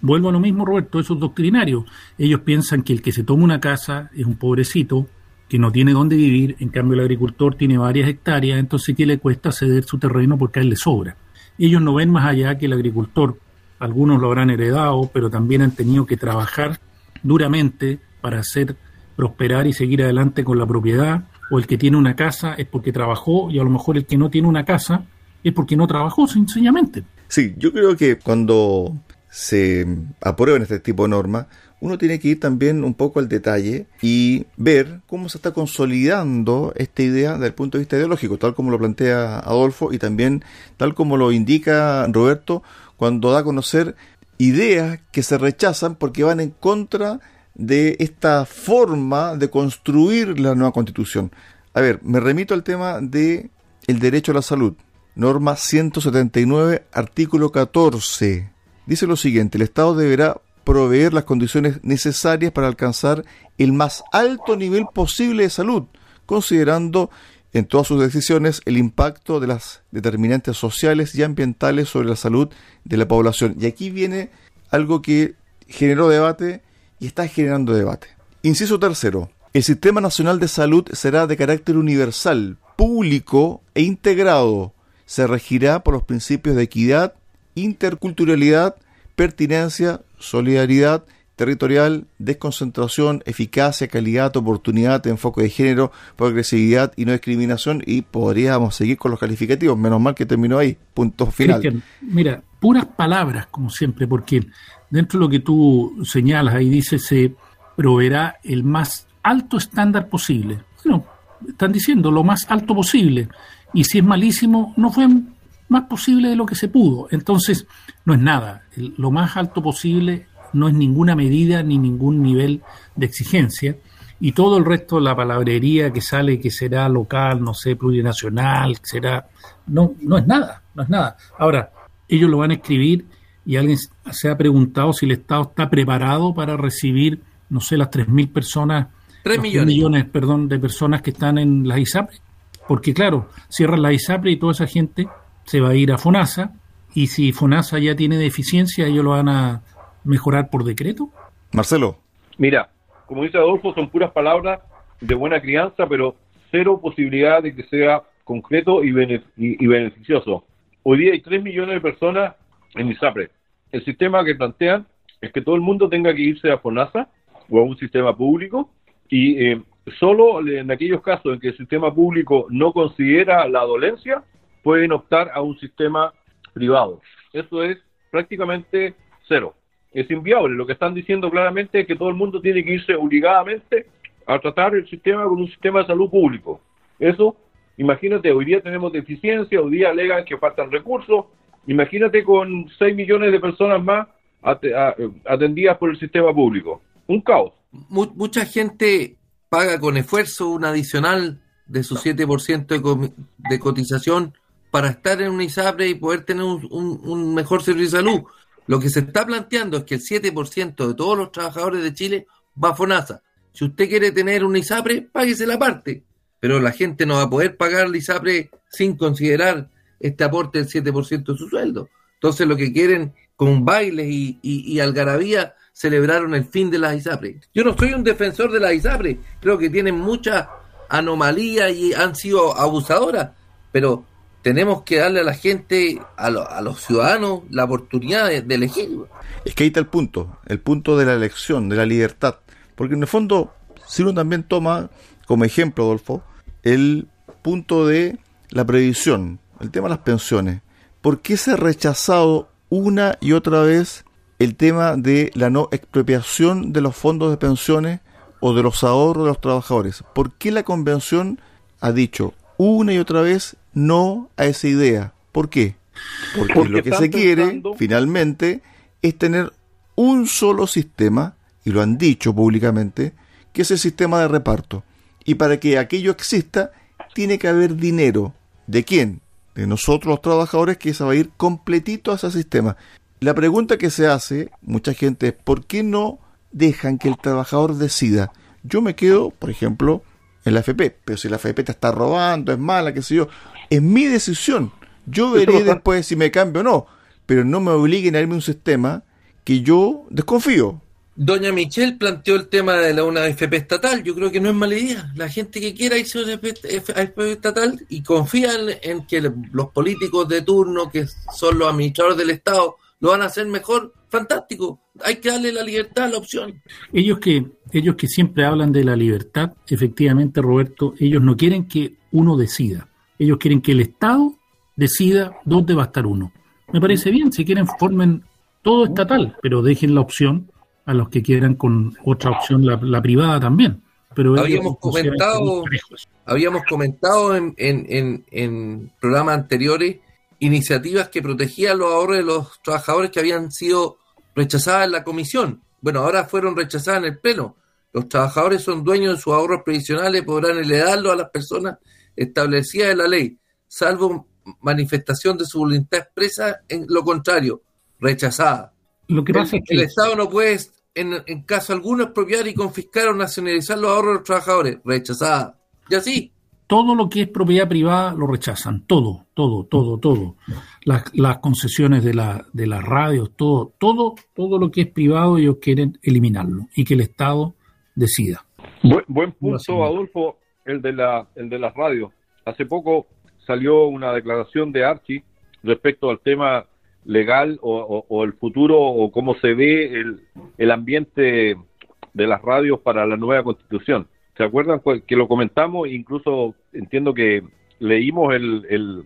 vuelvo a lo mismo, Roberto, eso es doctrinario. Ellos piensan que el que se toma una casa es un pobrecito que no tiene dónde vivir, en cambio el agricultor tiene varias hectáreas, entonces ¿qué le cuesta ceder su terreno porque a él le sobra? Ellos no ven más allá que el agricultor algunos lo habrán heredado, pero también han tenido que trabajar duramente para hacer prosperar y seguir adelante con la propiedad, o el que tiene una casa es porque trabajó y a lo mejor el que no tiene una casa es porque no trabajó sencillamente. Sí, yo creo que cuando se aprueben este tipo de normas, uno tiene que ir también un poco al detalle y ver cómo se está consolidando esta idea desde el punto de vista ideológico, tal como lo plantea Adolfo y también tal como lo indica Roberto, cuando da a conocer ideas que se rechazan porque van en contra de esta forma de construir la nueva constitución. A ver, me remito al tema de el derecho a la salud. Norma 179, artículo 14. Dice lo siguiente, el Estado deberá proveer las condiciones necesarias para alcanzar el más alto nivel posible de salud, considerando en todas sus decisiones el impacto de las determinantes sociales y ambientales sobre la salud de la población. Y aquí viene algo que generó debate y está generando debate. Inciso tercero. El Sistema Nacional de Salud será de carácter universal, público e integrado. Se regirá por los principios de equidad, interculturalidad, pertinencia, solidaridad territorial, desconcentración, eficacia, calidad, oportunidad, enfoque de género, progresividad y no discriminación y podríamos seguir con los calificativos, menos mal que terminó ahí, punto final. mira, puras palabras como siempre, porque dentro de lo que tú señalas ahí dice se proveerá el más alto estándar posible. Bueno, están diciendo lo más alto posible y si es malísimo no fue más posible de lo que se pudo. Entonces, no es nada. Lo más alto posible no es ninguna medida ni ningún nivel de exigencia. Y todo el resto, la palabrería que sale, que será local, no sé, plurinacional, será. No, no es nada, no es nada. Ahora, ellos lo van a escribir y alguien se ha preguntado si el Estado está preparado para recibir, no sé, las 3.000 personas 3 los millones. millones, perdón, de personas que están en las ISAPRE. Porque claro, cierran la ISAPRE y toda esa gente se va a ir a FONASA y si FONASA ya tiene deficiencia, ellos lo van a mejorar por decreto. Marcelo. Mira, como dice Adolfo, son puras palabras de buena crianza, pero cero posibilidad de que sea concreto y, bene- y- y beneficioso. Hoy día hay 3 millones de personas en ISAPRE. El sistema que plantean es que todo el mundo tenga que irse a FONASA o a un sistema público y eh, solo en aquellos casos en que el sistema público no considera la dolencia, pueden optar a un sistema privado. Eso es prácticamente cero. Es inviable. Lo que están diciendo claramente es que todo el mundo tiene que irse obligadamente a tratar el sistema con un sistema de salud público. Eso, imagínate, hoy día tenemos deficiencia, hoy día alegan que faltan recursos. Imagínate con 6 millones de personas más atendidas por el sistema público. Un caos. Mu- mucha gente paga con esfuerzo un adicional de su 7% de, de cotización para estar en un ISAPRE y poder tener un- un mejor servicio de salud. Lo que se está planteando es que el 7% de todos los trabajadores de Chile va a FONASA. Si usted quiere tener un ISAPRE, páguese la parte. Pero la gente no va a poder pagar el ISAPRE sin considerar este aporte del 7% de su sueldo. Entonces lo que quieren con bailes y, y, algarabía celebraron el fin de las ISAPRE. Yo no soy un defensor de las ISAPRE, creo que tienen mucha anomalía y han sido abusadoras, pero tenemos que darle a la gente, a, lo- a los ciudadanos, la oportunidad de, elegir. Es que ahí está el punto, el punto de la elección, de la libertad. Porque en el fondo, si uno también toma como ejemplo, Adolfo, el punto de la previsión, el tema de las pensiones. ¿Por qué se ha rechazado una y otra vez el tema de la no expropiación de los fondos de pensiones o de los ahorros de los trabajadores? ¿Por qué la convención ha dicho una y otra vez no a esa idea? ¿Por qué? Porque, Porque lo que se quiere pensando- finalmente es tener un solo sistema, y lo han dicho públicamente, que es el sistema de reparto. Y para que aquello exista, tiene que haber dinero. ¿De quién? De nosotros los trabajadores, que se va a ir completito a ese sistema. La pregunta que se hace, mucha gente, es ¿por qué no dejan que el trabajador decida? Yo me quedo, por ejemplo, en la FP, pero si la FP te está robando, es mala, qué sé yo, es mi decisión. Yo veré *laughs* después si me cambio o no, pero no me obliguen a irme a un sistema que yo desconfío. Doña Michelle planteó el tema de la una FP estatal. Yo creo que no es mala idea. La gente que quiera irse a una FP FP estatal y confía en, en que los políticos de turno, que son los administradores del Estado, lo van a hacer mejor, fantástico. Hay que darle la libertad, la opción. Ellos que, ellos que siempre hablan de la libertad, efectivamente, Roberto, ellos no quieren que uno decida. Ellos quieren que el Estado decida dónde va a estar uno. Me parece bien, si quieren formen todo estatal, pero dejen la opción a los que quieran con otra opción, la, la privada también. Pero Habíamos comentado-. Habíamos comentado en, en, en, en programas anteriores iniciativas que protegían los ahorros de los trabajadores que habían sido rechazadas en la comisión. Bueno, ahora fueron rechazadas en el pleno. Los trabajadores son dueños de sus ahorros previsionales, podrán heredarlos a las personas establecidas en la ley, salvo manifestación de su voluntad expresa en lo contrario, rechazada. Lo que pasa El, es que el Estado no puede, en, en caso alguno, expropiar y confiscar o nacionalizar los ahorros de los trabajadores, rechazada. Y así, todo lo que es propiedad privada lo rechazan, todo, todo, todo, todo. Las, las concesiones de, la, de las radios, todo, todo, todo lo que es privado ellos quieren eliminarlo y que el Estado decida. Buen, buen punto, Adolfo, el de la el de las radios. Hace poco salió una declaración de Archie respecto al tema legal o, o- o el futuro o cómo se ve el, el ambiente de las radios para la nueva constitución. ¿Se acuerdan cu- que lo comentamos? Incluso entiendo que leímos el, el-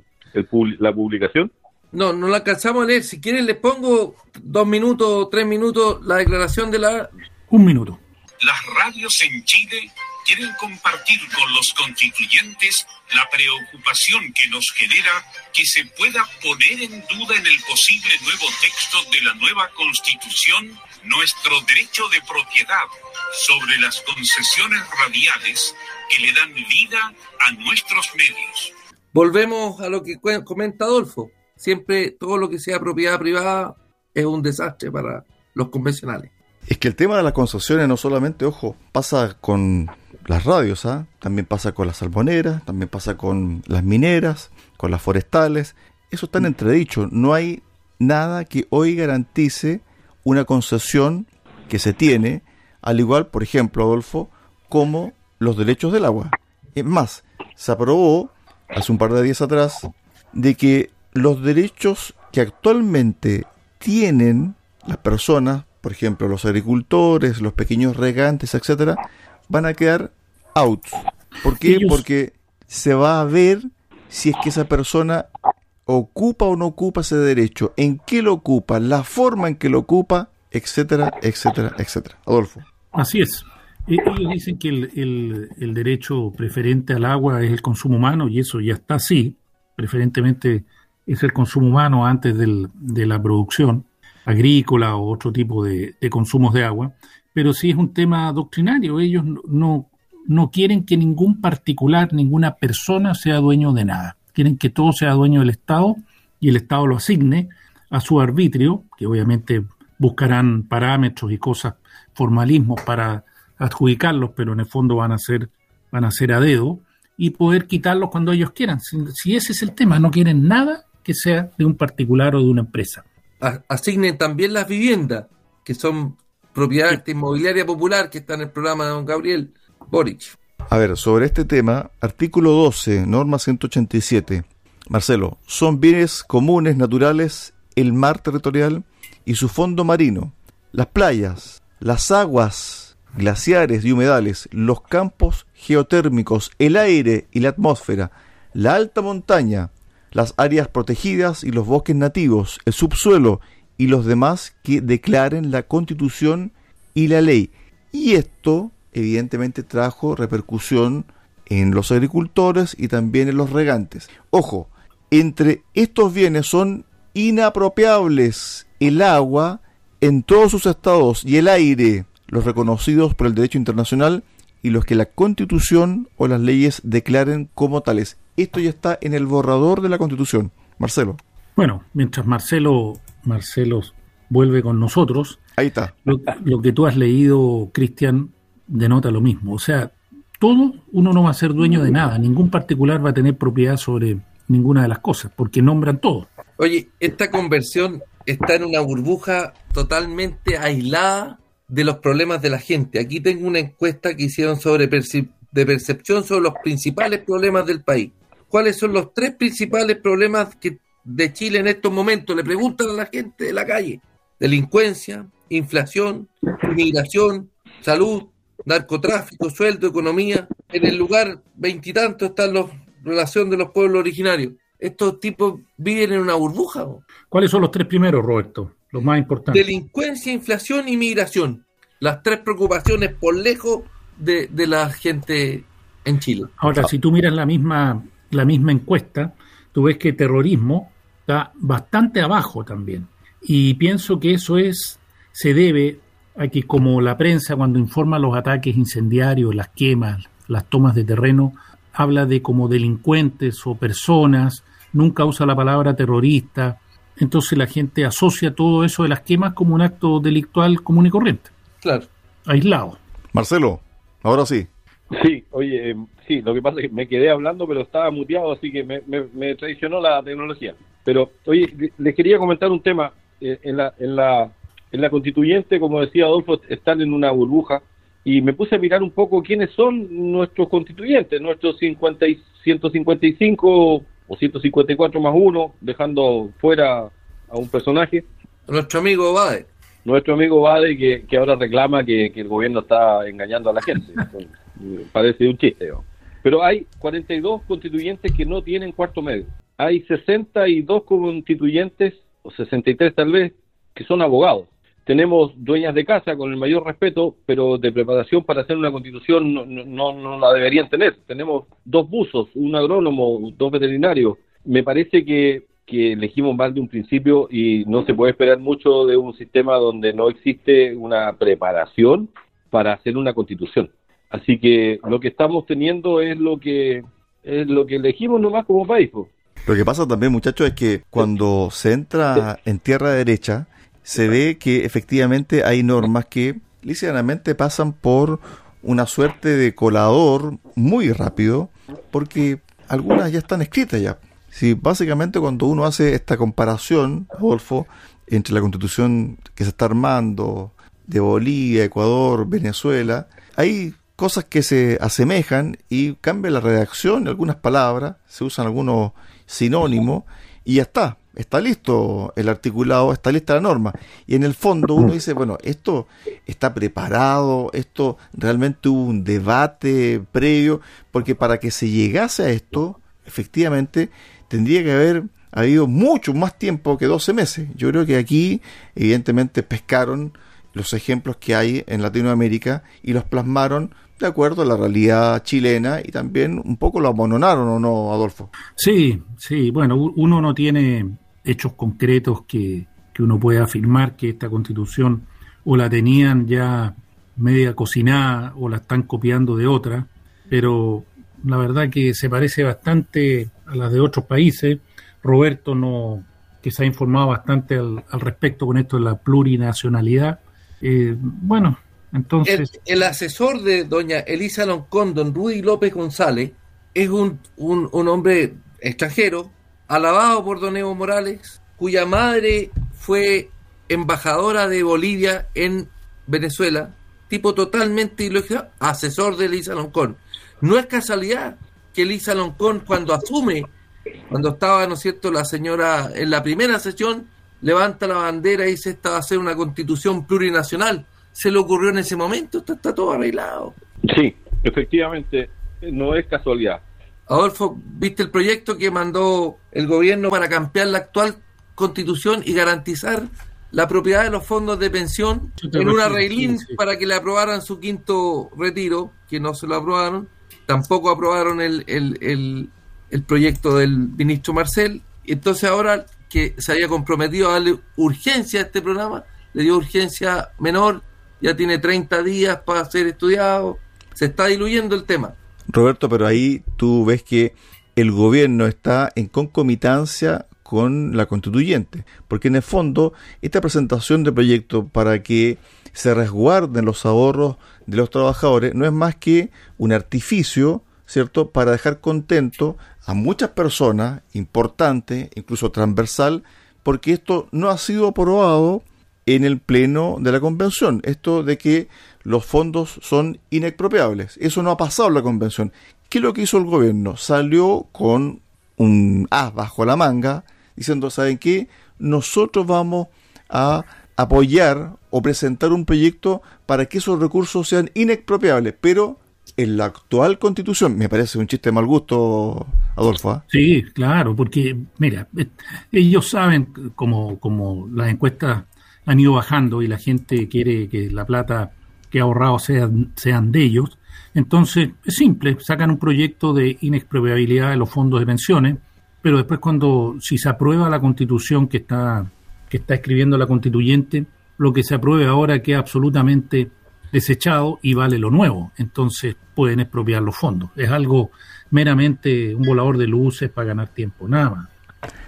la publicación. No, no la alcanzamos a leer. Si quieren, les pongo dos minutos o tres minutos la declaración de la. Un minuto. Las radios en Chile quieren compartir con los constituyentes la preocupación que nos genera que se pueda poner en duda en el posible nuevo texto de la nueva constitución nuestro derecho de propiedad sobre las concesiones radiales que le dan vida a nuestros medios. Volvemos a lo que comenta Adolfo. Siempre todo lo que sea propiedad privada es un desastre para los convencionales. Es que el tema de las concesiones no solamente, ojo, pasa con las radios, ¿ah? también pasa con las salmoneras, también pasa con las mineras, con las forestales. Eso está en entredicho. No hay nada que hoy garantice una concesión que se tiene, al igual, por ejemplo, Adolfo, como los derechos del agua. Es más, se aprobó hace un par de días atrás de que los derechos que actualmente tienen las personas, por ejemplo, los agricultores, los pequeños regantes, etcétera, van a quedar out. ¿Por qué? Porque se va a ver si es que esa persona ocupa o no ocupa ese derecho, en qué lo ocupa, la forma en que lo ocupa, etcétera, etcétera, etcétera. Adolfo. Así es. E-, ellos dicen que el, el, derecho preferente al agua es el consumo humano y eso ya está así. Preferentemente es el consumo humano antes del, de la producción agrícola o otro tipo de, de, consumos de agua. Pero sí es un tema doctrinario. Ellos no, no quieren que ningún particular, ninguna persona sea dueño de nada. Quieren que todo sea dueño del Estado y el Estado lo asigne a su arbitrio, que obviamente buscarán parámetros y cosas, formalismos para adjudicarlos, pero en el fondo van a ser, van a ser a dedo, y poder quitarlos cuando ellos quieran. Si, ese es el tema, no quieren nada que sea de un particular o de una empresa. Asignen también las viviendas, que son propiedad inmobiliaria popular, que está en el programa de don Gabriel Boric. A ver, sobre este tema, artículo 12, norma 187. Marcelo, son bienes comunes naturales el mar territorial y su fondo marino, las playas, las aguas glaciares y humedales, los campos geotérmicos, el aire y la atmósfera, la alta montaña, las áreas protegidas y los bosques nativos, el subsuelo y los demás que declaren la constitución y la ley. Y esto evidentemente trajo repercusión en los agricultores y también en los regantes. Ojo, entre estos bienes son inapropiables el agua en todos sus estados y el aire, los reconocidos por el derecho internacional y los que la constitución o las leyes declaren como tales. Esto ya está en el borrador de la constitución. Marcelo. Bueno, mientras Marcelo, Marcelo vuelve con nosotros. Ahí está. Lo, lo que tú has leído, Cristian, denota lo mismo. O sea, todo uno no va a ser dueño de nada, ningún particular va a tener propiedad sobre ninguna de las cosas, porque nombran todo. Oye, esta conversión está en una burbuja totalmente aislada de los problemas de la gente. Aquí tengo una encuesta que hicieron sobre de percepción sobre los principales problemas del país. ¿Cuáles son los tres principales problemas que de Chile en estos momentos? Le preguntan a la gente de la calle. Delincuencia, inflación, inmigración, salud, narcotráfico, sueldo, economía. En el lugar veintitantos están la relación de los pueblos originarios. Estos tipos viven en una burbuja. ¿Cuáles son los tres primeros, Roberto? Más. Delincuencia, inflación y migración. Las tres preocupaciones por lejos de, de la gente en Chile. Ahora, si tú miras la misma, la misma encuesta, tú ves que terrorismo está bastante abajo también. Y pienso que eso es, se debe Aquí, como la prensa cuando informa los ataques incendiarios, las quemas, las tomas de terreno, habla de como delincuentes o personas, nunca usa la palabra terrorista, entonces la gente asocia todo eso de las quemas como un acto delictual común y corriente. Claro. Aislado. Marcelo, ahora sí. Sí, oye, sí, lo que pasa es que me quedé hablando, pero estaba muteado, así que me, me, traicionó la tecnología. Pero, oye, les quería comentar un tema. Eh, en, la, en, la, en la constituyente, como decía Adolfo, están en una burbuja y me puse a mirar un poco quiénes son nuestros constituyentes, nuestros 50 y 155 o 154 más uno, dejando fuera a un personaje. Nuestro amigo Bade. Nuestro amigo Bade que, que ahora reclama que, el gobierno está engañando a la gente. *laughs* Parece un chiste. Pero hay 42 constituyentes que no tienen cuarto medio. Hay 62 constituyentes, o 63 tal vez, que son abogados tenemos dueñas de casa con el mayor respeto, pero de preparación para hacer una constitución no, no, la deberían tener. Tenemos dos buzos, un agrónomo, dos veterinarios. Me parece que, que elegimos mal de un principio y no se puede esperar mucho de un sistema donde no existe una preparación para hacer una constitución. Así que lo que estamos teniendo es lo que es lo que elegimos nomás como país. Lo que pasa también, muchachos, es que cuando se entra en tierra derecha, se ve que efectivamente hay normas que lícitamente pasan por una suerte de colador muy rápido, porque algunas ya están escritas ya. Si básicamente cuando uno hace esta comparación, Adolfo, entre la constitución que se está armando de Bolivia, Ecuador, Venezuela, hay cosas que se asemejan y cambia la redacción, algunas palabras, se usan algunos sinónimos y ya está, está listo el articulado, está lista la norma. Y en el fondo uno dice, bueno, esto está preparado, esto realmente hubo un debate previo, porque para que se llegase a esto, efectivamente, tendría que haber habido mucho más tiempo que 12 meses. Yo creo que aquí, evidentemente, pescaron los ejemplos que hay en Latinoamérica y los plasmaron de acuerdo a la realidad chilena y también un poco lo amononaron, ¿o no, Adolfo? Sí, sí, bueno, uno no tiene hechos concretos que, que uno pueda afirmar que esta constitución o la tenían ya media cocinada o la están copiando de otra, pero la verdad que se parece bastante a las de otros países. Roberto no que se ha informado bastante al, respecto con esto de la plurinacionalidad. Eh, bueno, entonces... El, asesor de doña Elisa Loncón, don Rudy López González, es un, un, un hombre extranjero, alabado por don Evo Morales, cuya madre fue embajadora de Bolivia en Venezuela, tipo totalmente ilógico, asesor de Elisa Loncón. No es casualidad que Elisa Loncón, cuando asume, cuando estaba, ¿no es cierto?, la señora en la primera sesión, levanta la bandera y dice esta va a ser una constitución plurinacional se le ocurrió en ese momento, está, todo arreglado. Sí, efectivamente, no es casualidad. Adolfo, ¿viste el proyecto que mandó el gobierno para cambiar la actual constitución y garantizar la propiedad de los fondos de pensión en una reglín para que le aprobaran su quinto retiro, que no se lo aprobaron? Tampoco aprobaron el, el, el proyecto del ministro Marcel. Entonces ahora que se había comprometido a darle urgencia a este programa, le dio urgencia menor ya tiene 30 días para ser estudiado, se está diluyendo el tema. Roberto, pero ahí tú ves que el gobierno está en concomitancia con la constituyente, porque en el fondo esta presentación de proyecto para que se resguarden los ahorros de los trabajadores no es más que un artificio, ¿cierto?, para dejar contento a muchas personas, importante, incluso transversal, porque esto no ha sido aprobado en el pleno de la convención. Esto de que los fondos son inexpropiables. Eso no ha pasado en la convención. ¿Qué es lo que hizo el gobierno? Salió con un as bajo la manga diciendo, ¿saben qué? Nosotros vamos a apoyar o presentar un proyecto para que esos recursos sean inexpropiables, pero en la actual constitución, me parece un chiste de mal gusto, Adolfo. ¿ah? Sí, claro, porque, mira, eh, ellos saben, como, como las encuestas han ido bajando y la gente quiere que la plata que ha ahorrado sean, sean de ellos. Entonces, es simple, sacan un proyecto de inexpropiabilidad de los fondos de pensiones, pero después cuando, si se aprueba la constitución que está, que está escribiendo la constituyente, lo que se apruebe ahora queda absolutamente desechado y vale lo nuevo. Entonces pueden expropiar los fondos. Es algo meramente un volador de luces para ganar tiempo, nada más.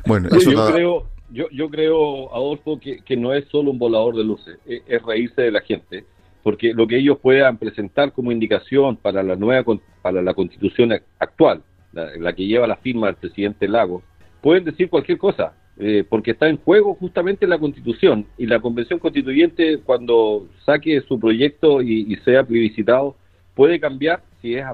Bueno, eso yo creo, yo, yo creo, Adolfo, que, que no es solo un volador de luces, es, reírse de la gente, porque lo que ellos puedan presentar como indicación para la nueva para la constitución actual, la, que lleva la firma del presidente Lago, pueden decir cualquier cosa, eh, porque está en juego justamente la constitución y la convención constituyente cuando saque su proyecto y, y sea plebiscitado puede cambiar, si es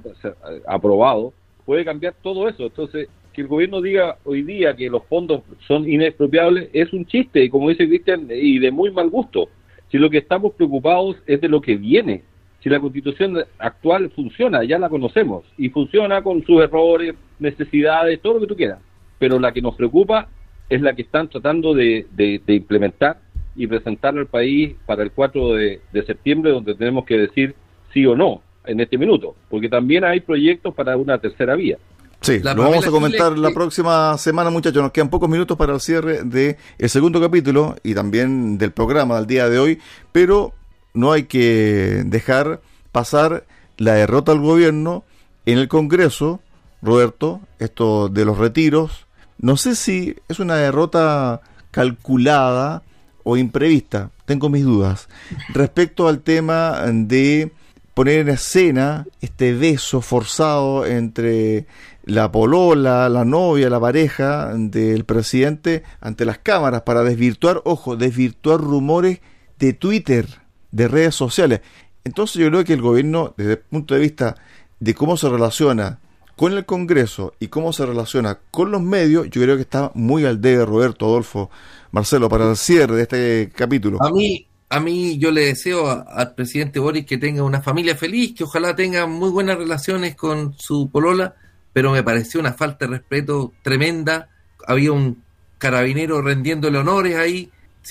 aprobado, puede cambiar todo eso. Entonces, que el gobierno diga hoy día que los fondos son inexpropiables es un chiste, como dice Cristian, y de muy mal gusto. Si lo que estamos preocupados es de lo que viene, si la constitución actual funciona, ya la conocemos, y funciona con sus errores, necesidades, todo lo que tú quieras, pero la que nos preocupa es la que están tratando de, implementar y presentar al país para el 4 de, de septiembre, donde tenemos que decir sí o no en este minuto, porque también hay proyectos para una tercera vía. Sí, lo vamos a comentar la próxima semana, muchachos. Nos quedan pocos minutos para el cierre del el segundo capítulo y también del programa del día de hoy, pero no hay que dejar pasar la derrota del gobierno en el Congreso, Roberto, esto de los retiros. No sé si es una derrota calculada o imprevista, tengo mis dudas. Respecto al tema de poner en escena este beso forzado entre la polola, la novia, la pareja del presidente ante las cámaras para desvirtuar, ojo, desvirtuar rumores de Twitter, de redes sociales. Entonces yo creo que el gobierno, desde el punto de vista de cómo se relaciona con el Congreso y cómo se relaciona con los medios, yo creo que está muy al debe Roberto, Adolfo, Marcelo, para el cierre de este capítulo. A mí, a mí yo le deseo al presidente Boris que tenga una familia feliz, que ojalá tenga muy buenas relaciones con su polola, pero me pareció una falta de respeto tremenda. Había un carabinero rendiéndole honores ahí.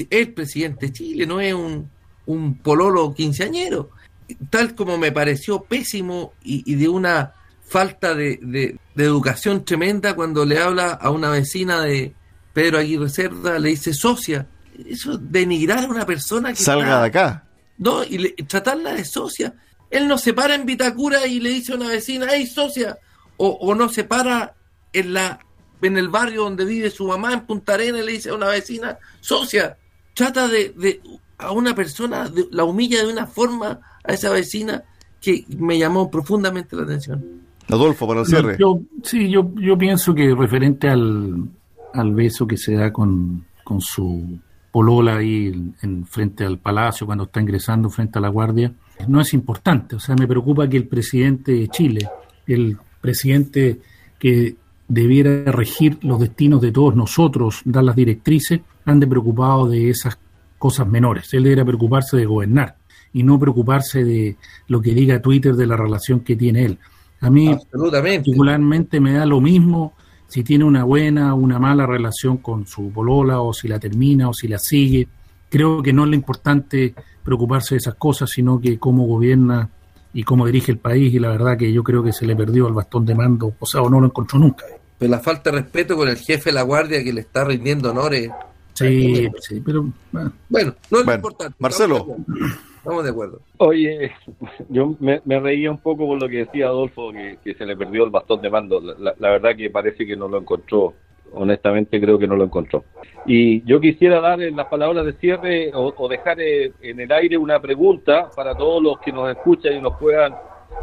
El presidente de Chile no es un, un pololo quinceañero. Tal como me pareció pésimo y, de una falta de, de, educación tremenda cuando le habla a una vecina de Pedro Aguirre Cerda, le dice socia. Eso denigrar a una persona que. Salga de acá. No, y tratarla de socia. Él no se para en Vitacura y le dice a una vecina, hey socia, o, no se para en la en el barrio donde vive su mamá en Punta Arenas y le dice a una vecina, socia, trata de, de a una persona, la humilla de una forma a esa vecina que me llamó profundamente la atención. Adolfo, para el cierre. Yo, sí, yo, yo pienso que referente al, al beso que se da con, con su polola ahí en, frente al palacio cuando está ingresando frente a la guardia, no es importante. O sea, me preocupa que el presidente de Chile, el presidente que debiera regir los destinos de todos nosotros, dar las directrices, ande preocupado de esas cosas menores. Él debería preocuparse de gobernar y no preocuparse de lo que diga Twitter de la relación que tiene él. A mí particularmente me da lo mismo si tiene una buena o una mala relación con su bolola o si la termina o si la sigue. Creo que no es lo importante preocuparse de esas cosas, sino que cómo gobierna y cómo dirige el país y la verdad que yo creo que se le perdió el bastón de mando, o sea, o no lo encontró nunca. Pero la falta de respeto con el jefe de la guardia que le está rindiendo honores. Sí, sí, pero... Bueno, no es importante. Marcelo. Estamos de acuerdo. Oye, *laughs* yo me, reía un poco por lo que decía Adolfo, que, se le perdió el bastón de mando. La, verdad que parece que no lo encontró. Honestamente creo que no lo encontró. Y yo quisiera dar en las palabras de cierre o, dejar eh, en el aire una pregunta para todos los que nos escuchan y nos puedan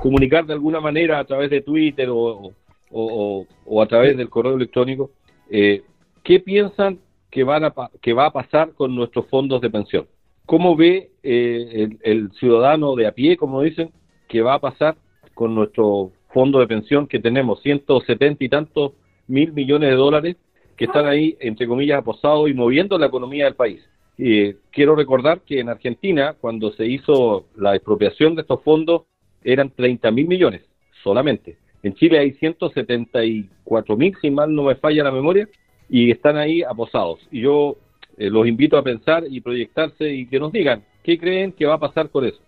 comunicar de alguna manera a través de Twitter o, o, a través del correo electrónico. Eh, ¿Qué piensan que, van a, que va a pasar con nuestros fondos de pensión? ¿Cómo ve eh, el, ciudadano de a pie, como dicen, que va a pasar con nuestro fondo de pensión que tenemos 170 y tantos mil millones de dólares que están ahí, entre comillas, aposados y moviendo la economía del país? Eh, quiero recordar que en Argentina, cuando se hizo la expropiación de estos fondos, eran 30 mil millones solamente. En Chile hay 174 mil, si mal no me falla la memoria, y están ahí aposados. Y yo eh, los invito a pensar y proyectarse y que nos digan qué creen que va a pasar con eso.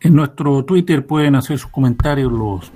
En nuestro Twitter pueden hacer sus comentarios los,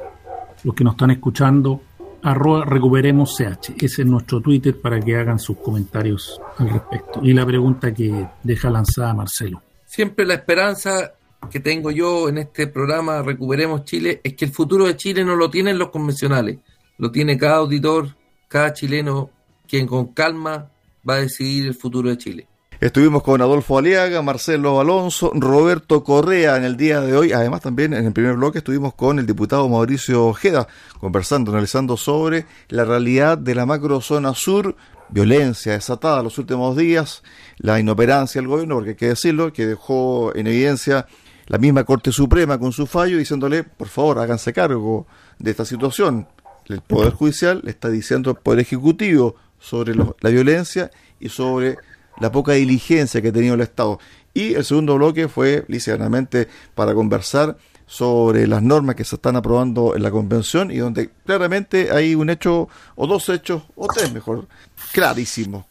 los que nos están escuchando. Arroba recuperemos CH. Ese es nuestro Twitter para que hagan sus comentarios al respecto. Y la pregunta que deja lanzada Marcelo. Siempre la esperanza que tengo yo en este programa Recuperemos Chile es que el futuro de Chile no lo tienen los convencionales, lo tiene cada auditor, cada chileno, quien con calma va a decidir el futuro de Chile. Estuvimos con Adolfo Aliaga, Marcelo Alonso, Roberto Correa en el día de hoy. Además, también en el primer bloque estuvimos con el diputado Mauricio Ojeda, conversando, analizando sobre la realidad de la macrozona sur, violencia desatada los últimos días, la inoperancia del gobierno, porque hay que decirlo, que dejó en evidencia la misma Corte Suprema con su fallo, diciéndole, por favor, háganse cargo de esta situación. El Poder Judicial le está diciendo al Poder Ejecutivo, sobre la violencia y sobre la poca diligencia que ha tenido el Estado. Y el segundo bloque fue, lisianamente, para conversar sobre las normas que se están aprobando en la convención y donde claramente hay un hecho, o dos hechos, o tres mejor, clarísimos,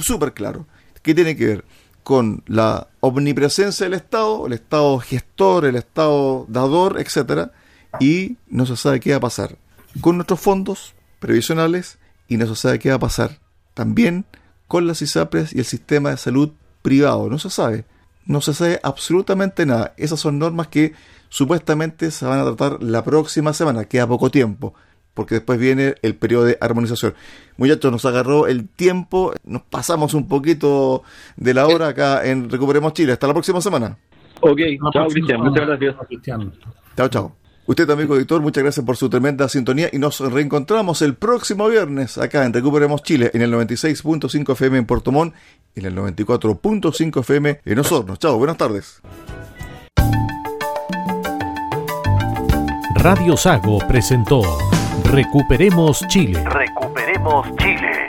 súper claro, que tiene que ver con la omnipresencia del Estado, el Estado gestor, el Estado dador, etcétera, y no se sabe qué va a pasar con nuestros fondos previsionales y no se sabe qué va a pasar también con las ISAPRES y el sistema de salud privado. No se sabe. No se sabe absolutamente nada. Esas son normas que supuestamente se van a tratar la próxima semana. Queda poco tiempo. Porque después viene el periodo de armonización. Muchachos, nos agarró el tiempo. Nos pasamos un poquito de la hora acá en Recuperemos Chile. Hasta la próxima semana. Ok, chao Cristian. Muchas gracias. Chao, chao. Usted, amigo editor, muchas gracias por su tremenda sintonía y nos reencontramos el próximo viernes acá en Recuperemos Chile en el 96.5 FM en Puerto Montt y en el 94.5 FM en Osorno. Chao, buenas tardes. Radio Sago presentó Recuperemos Chile. Recuperemos Chile.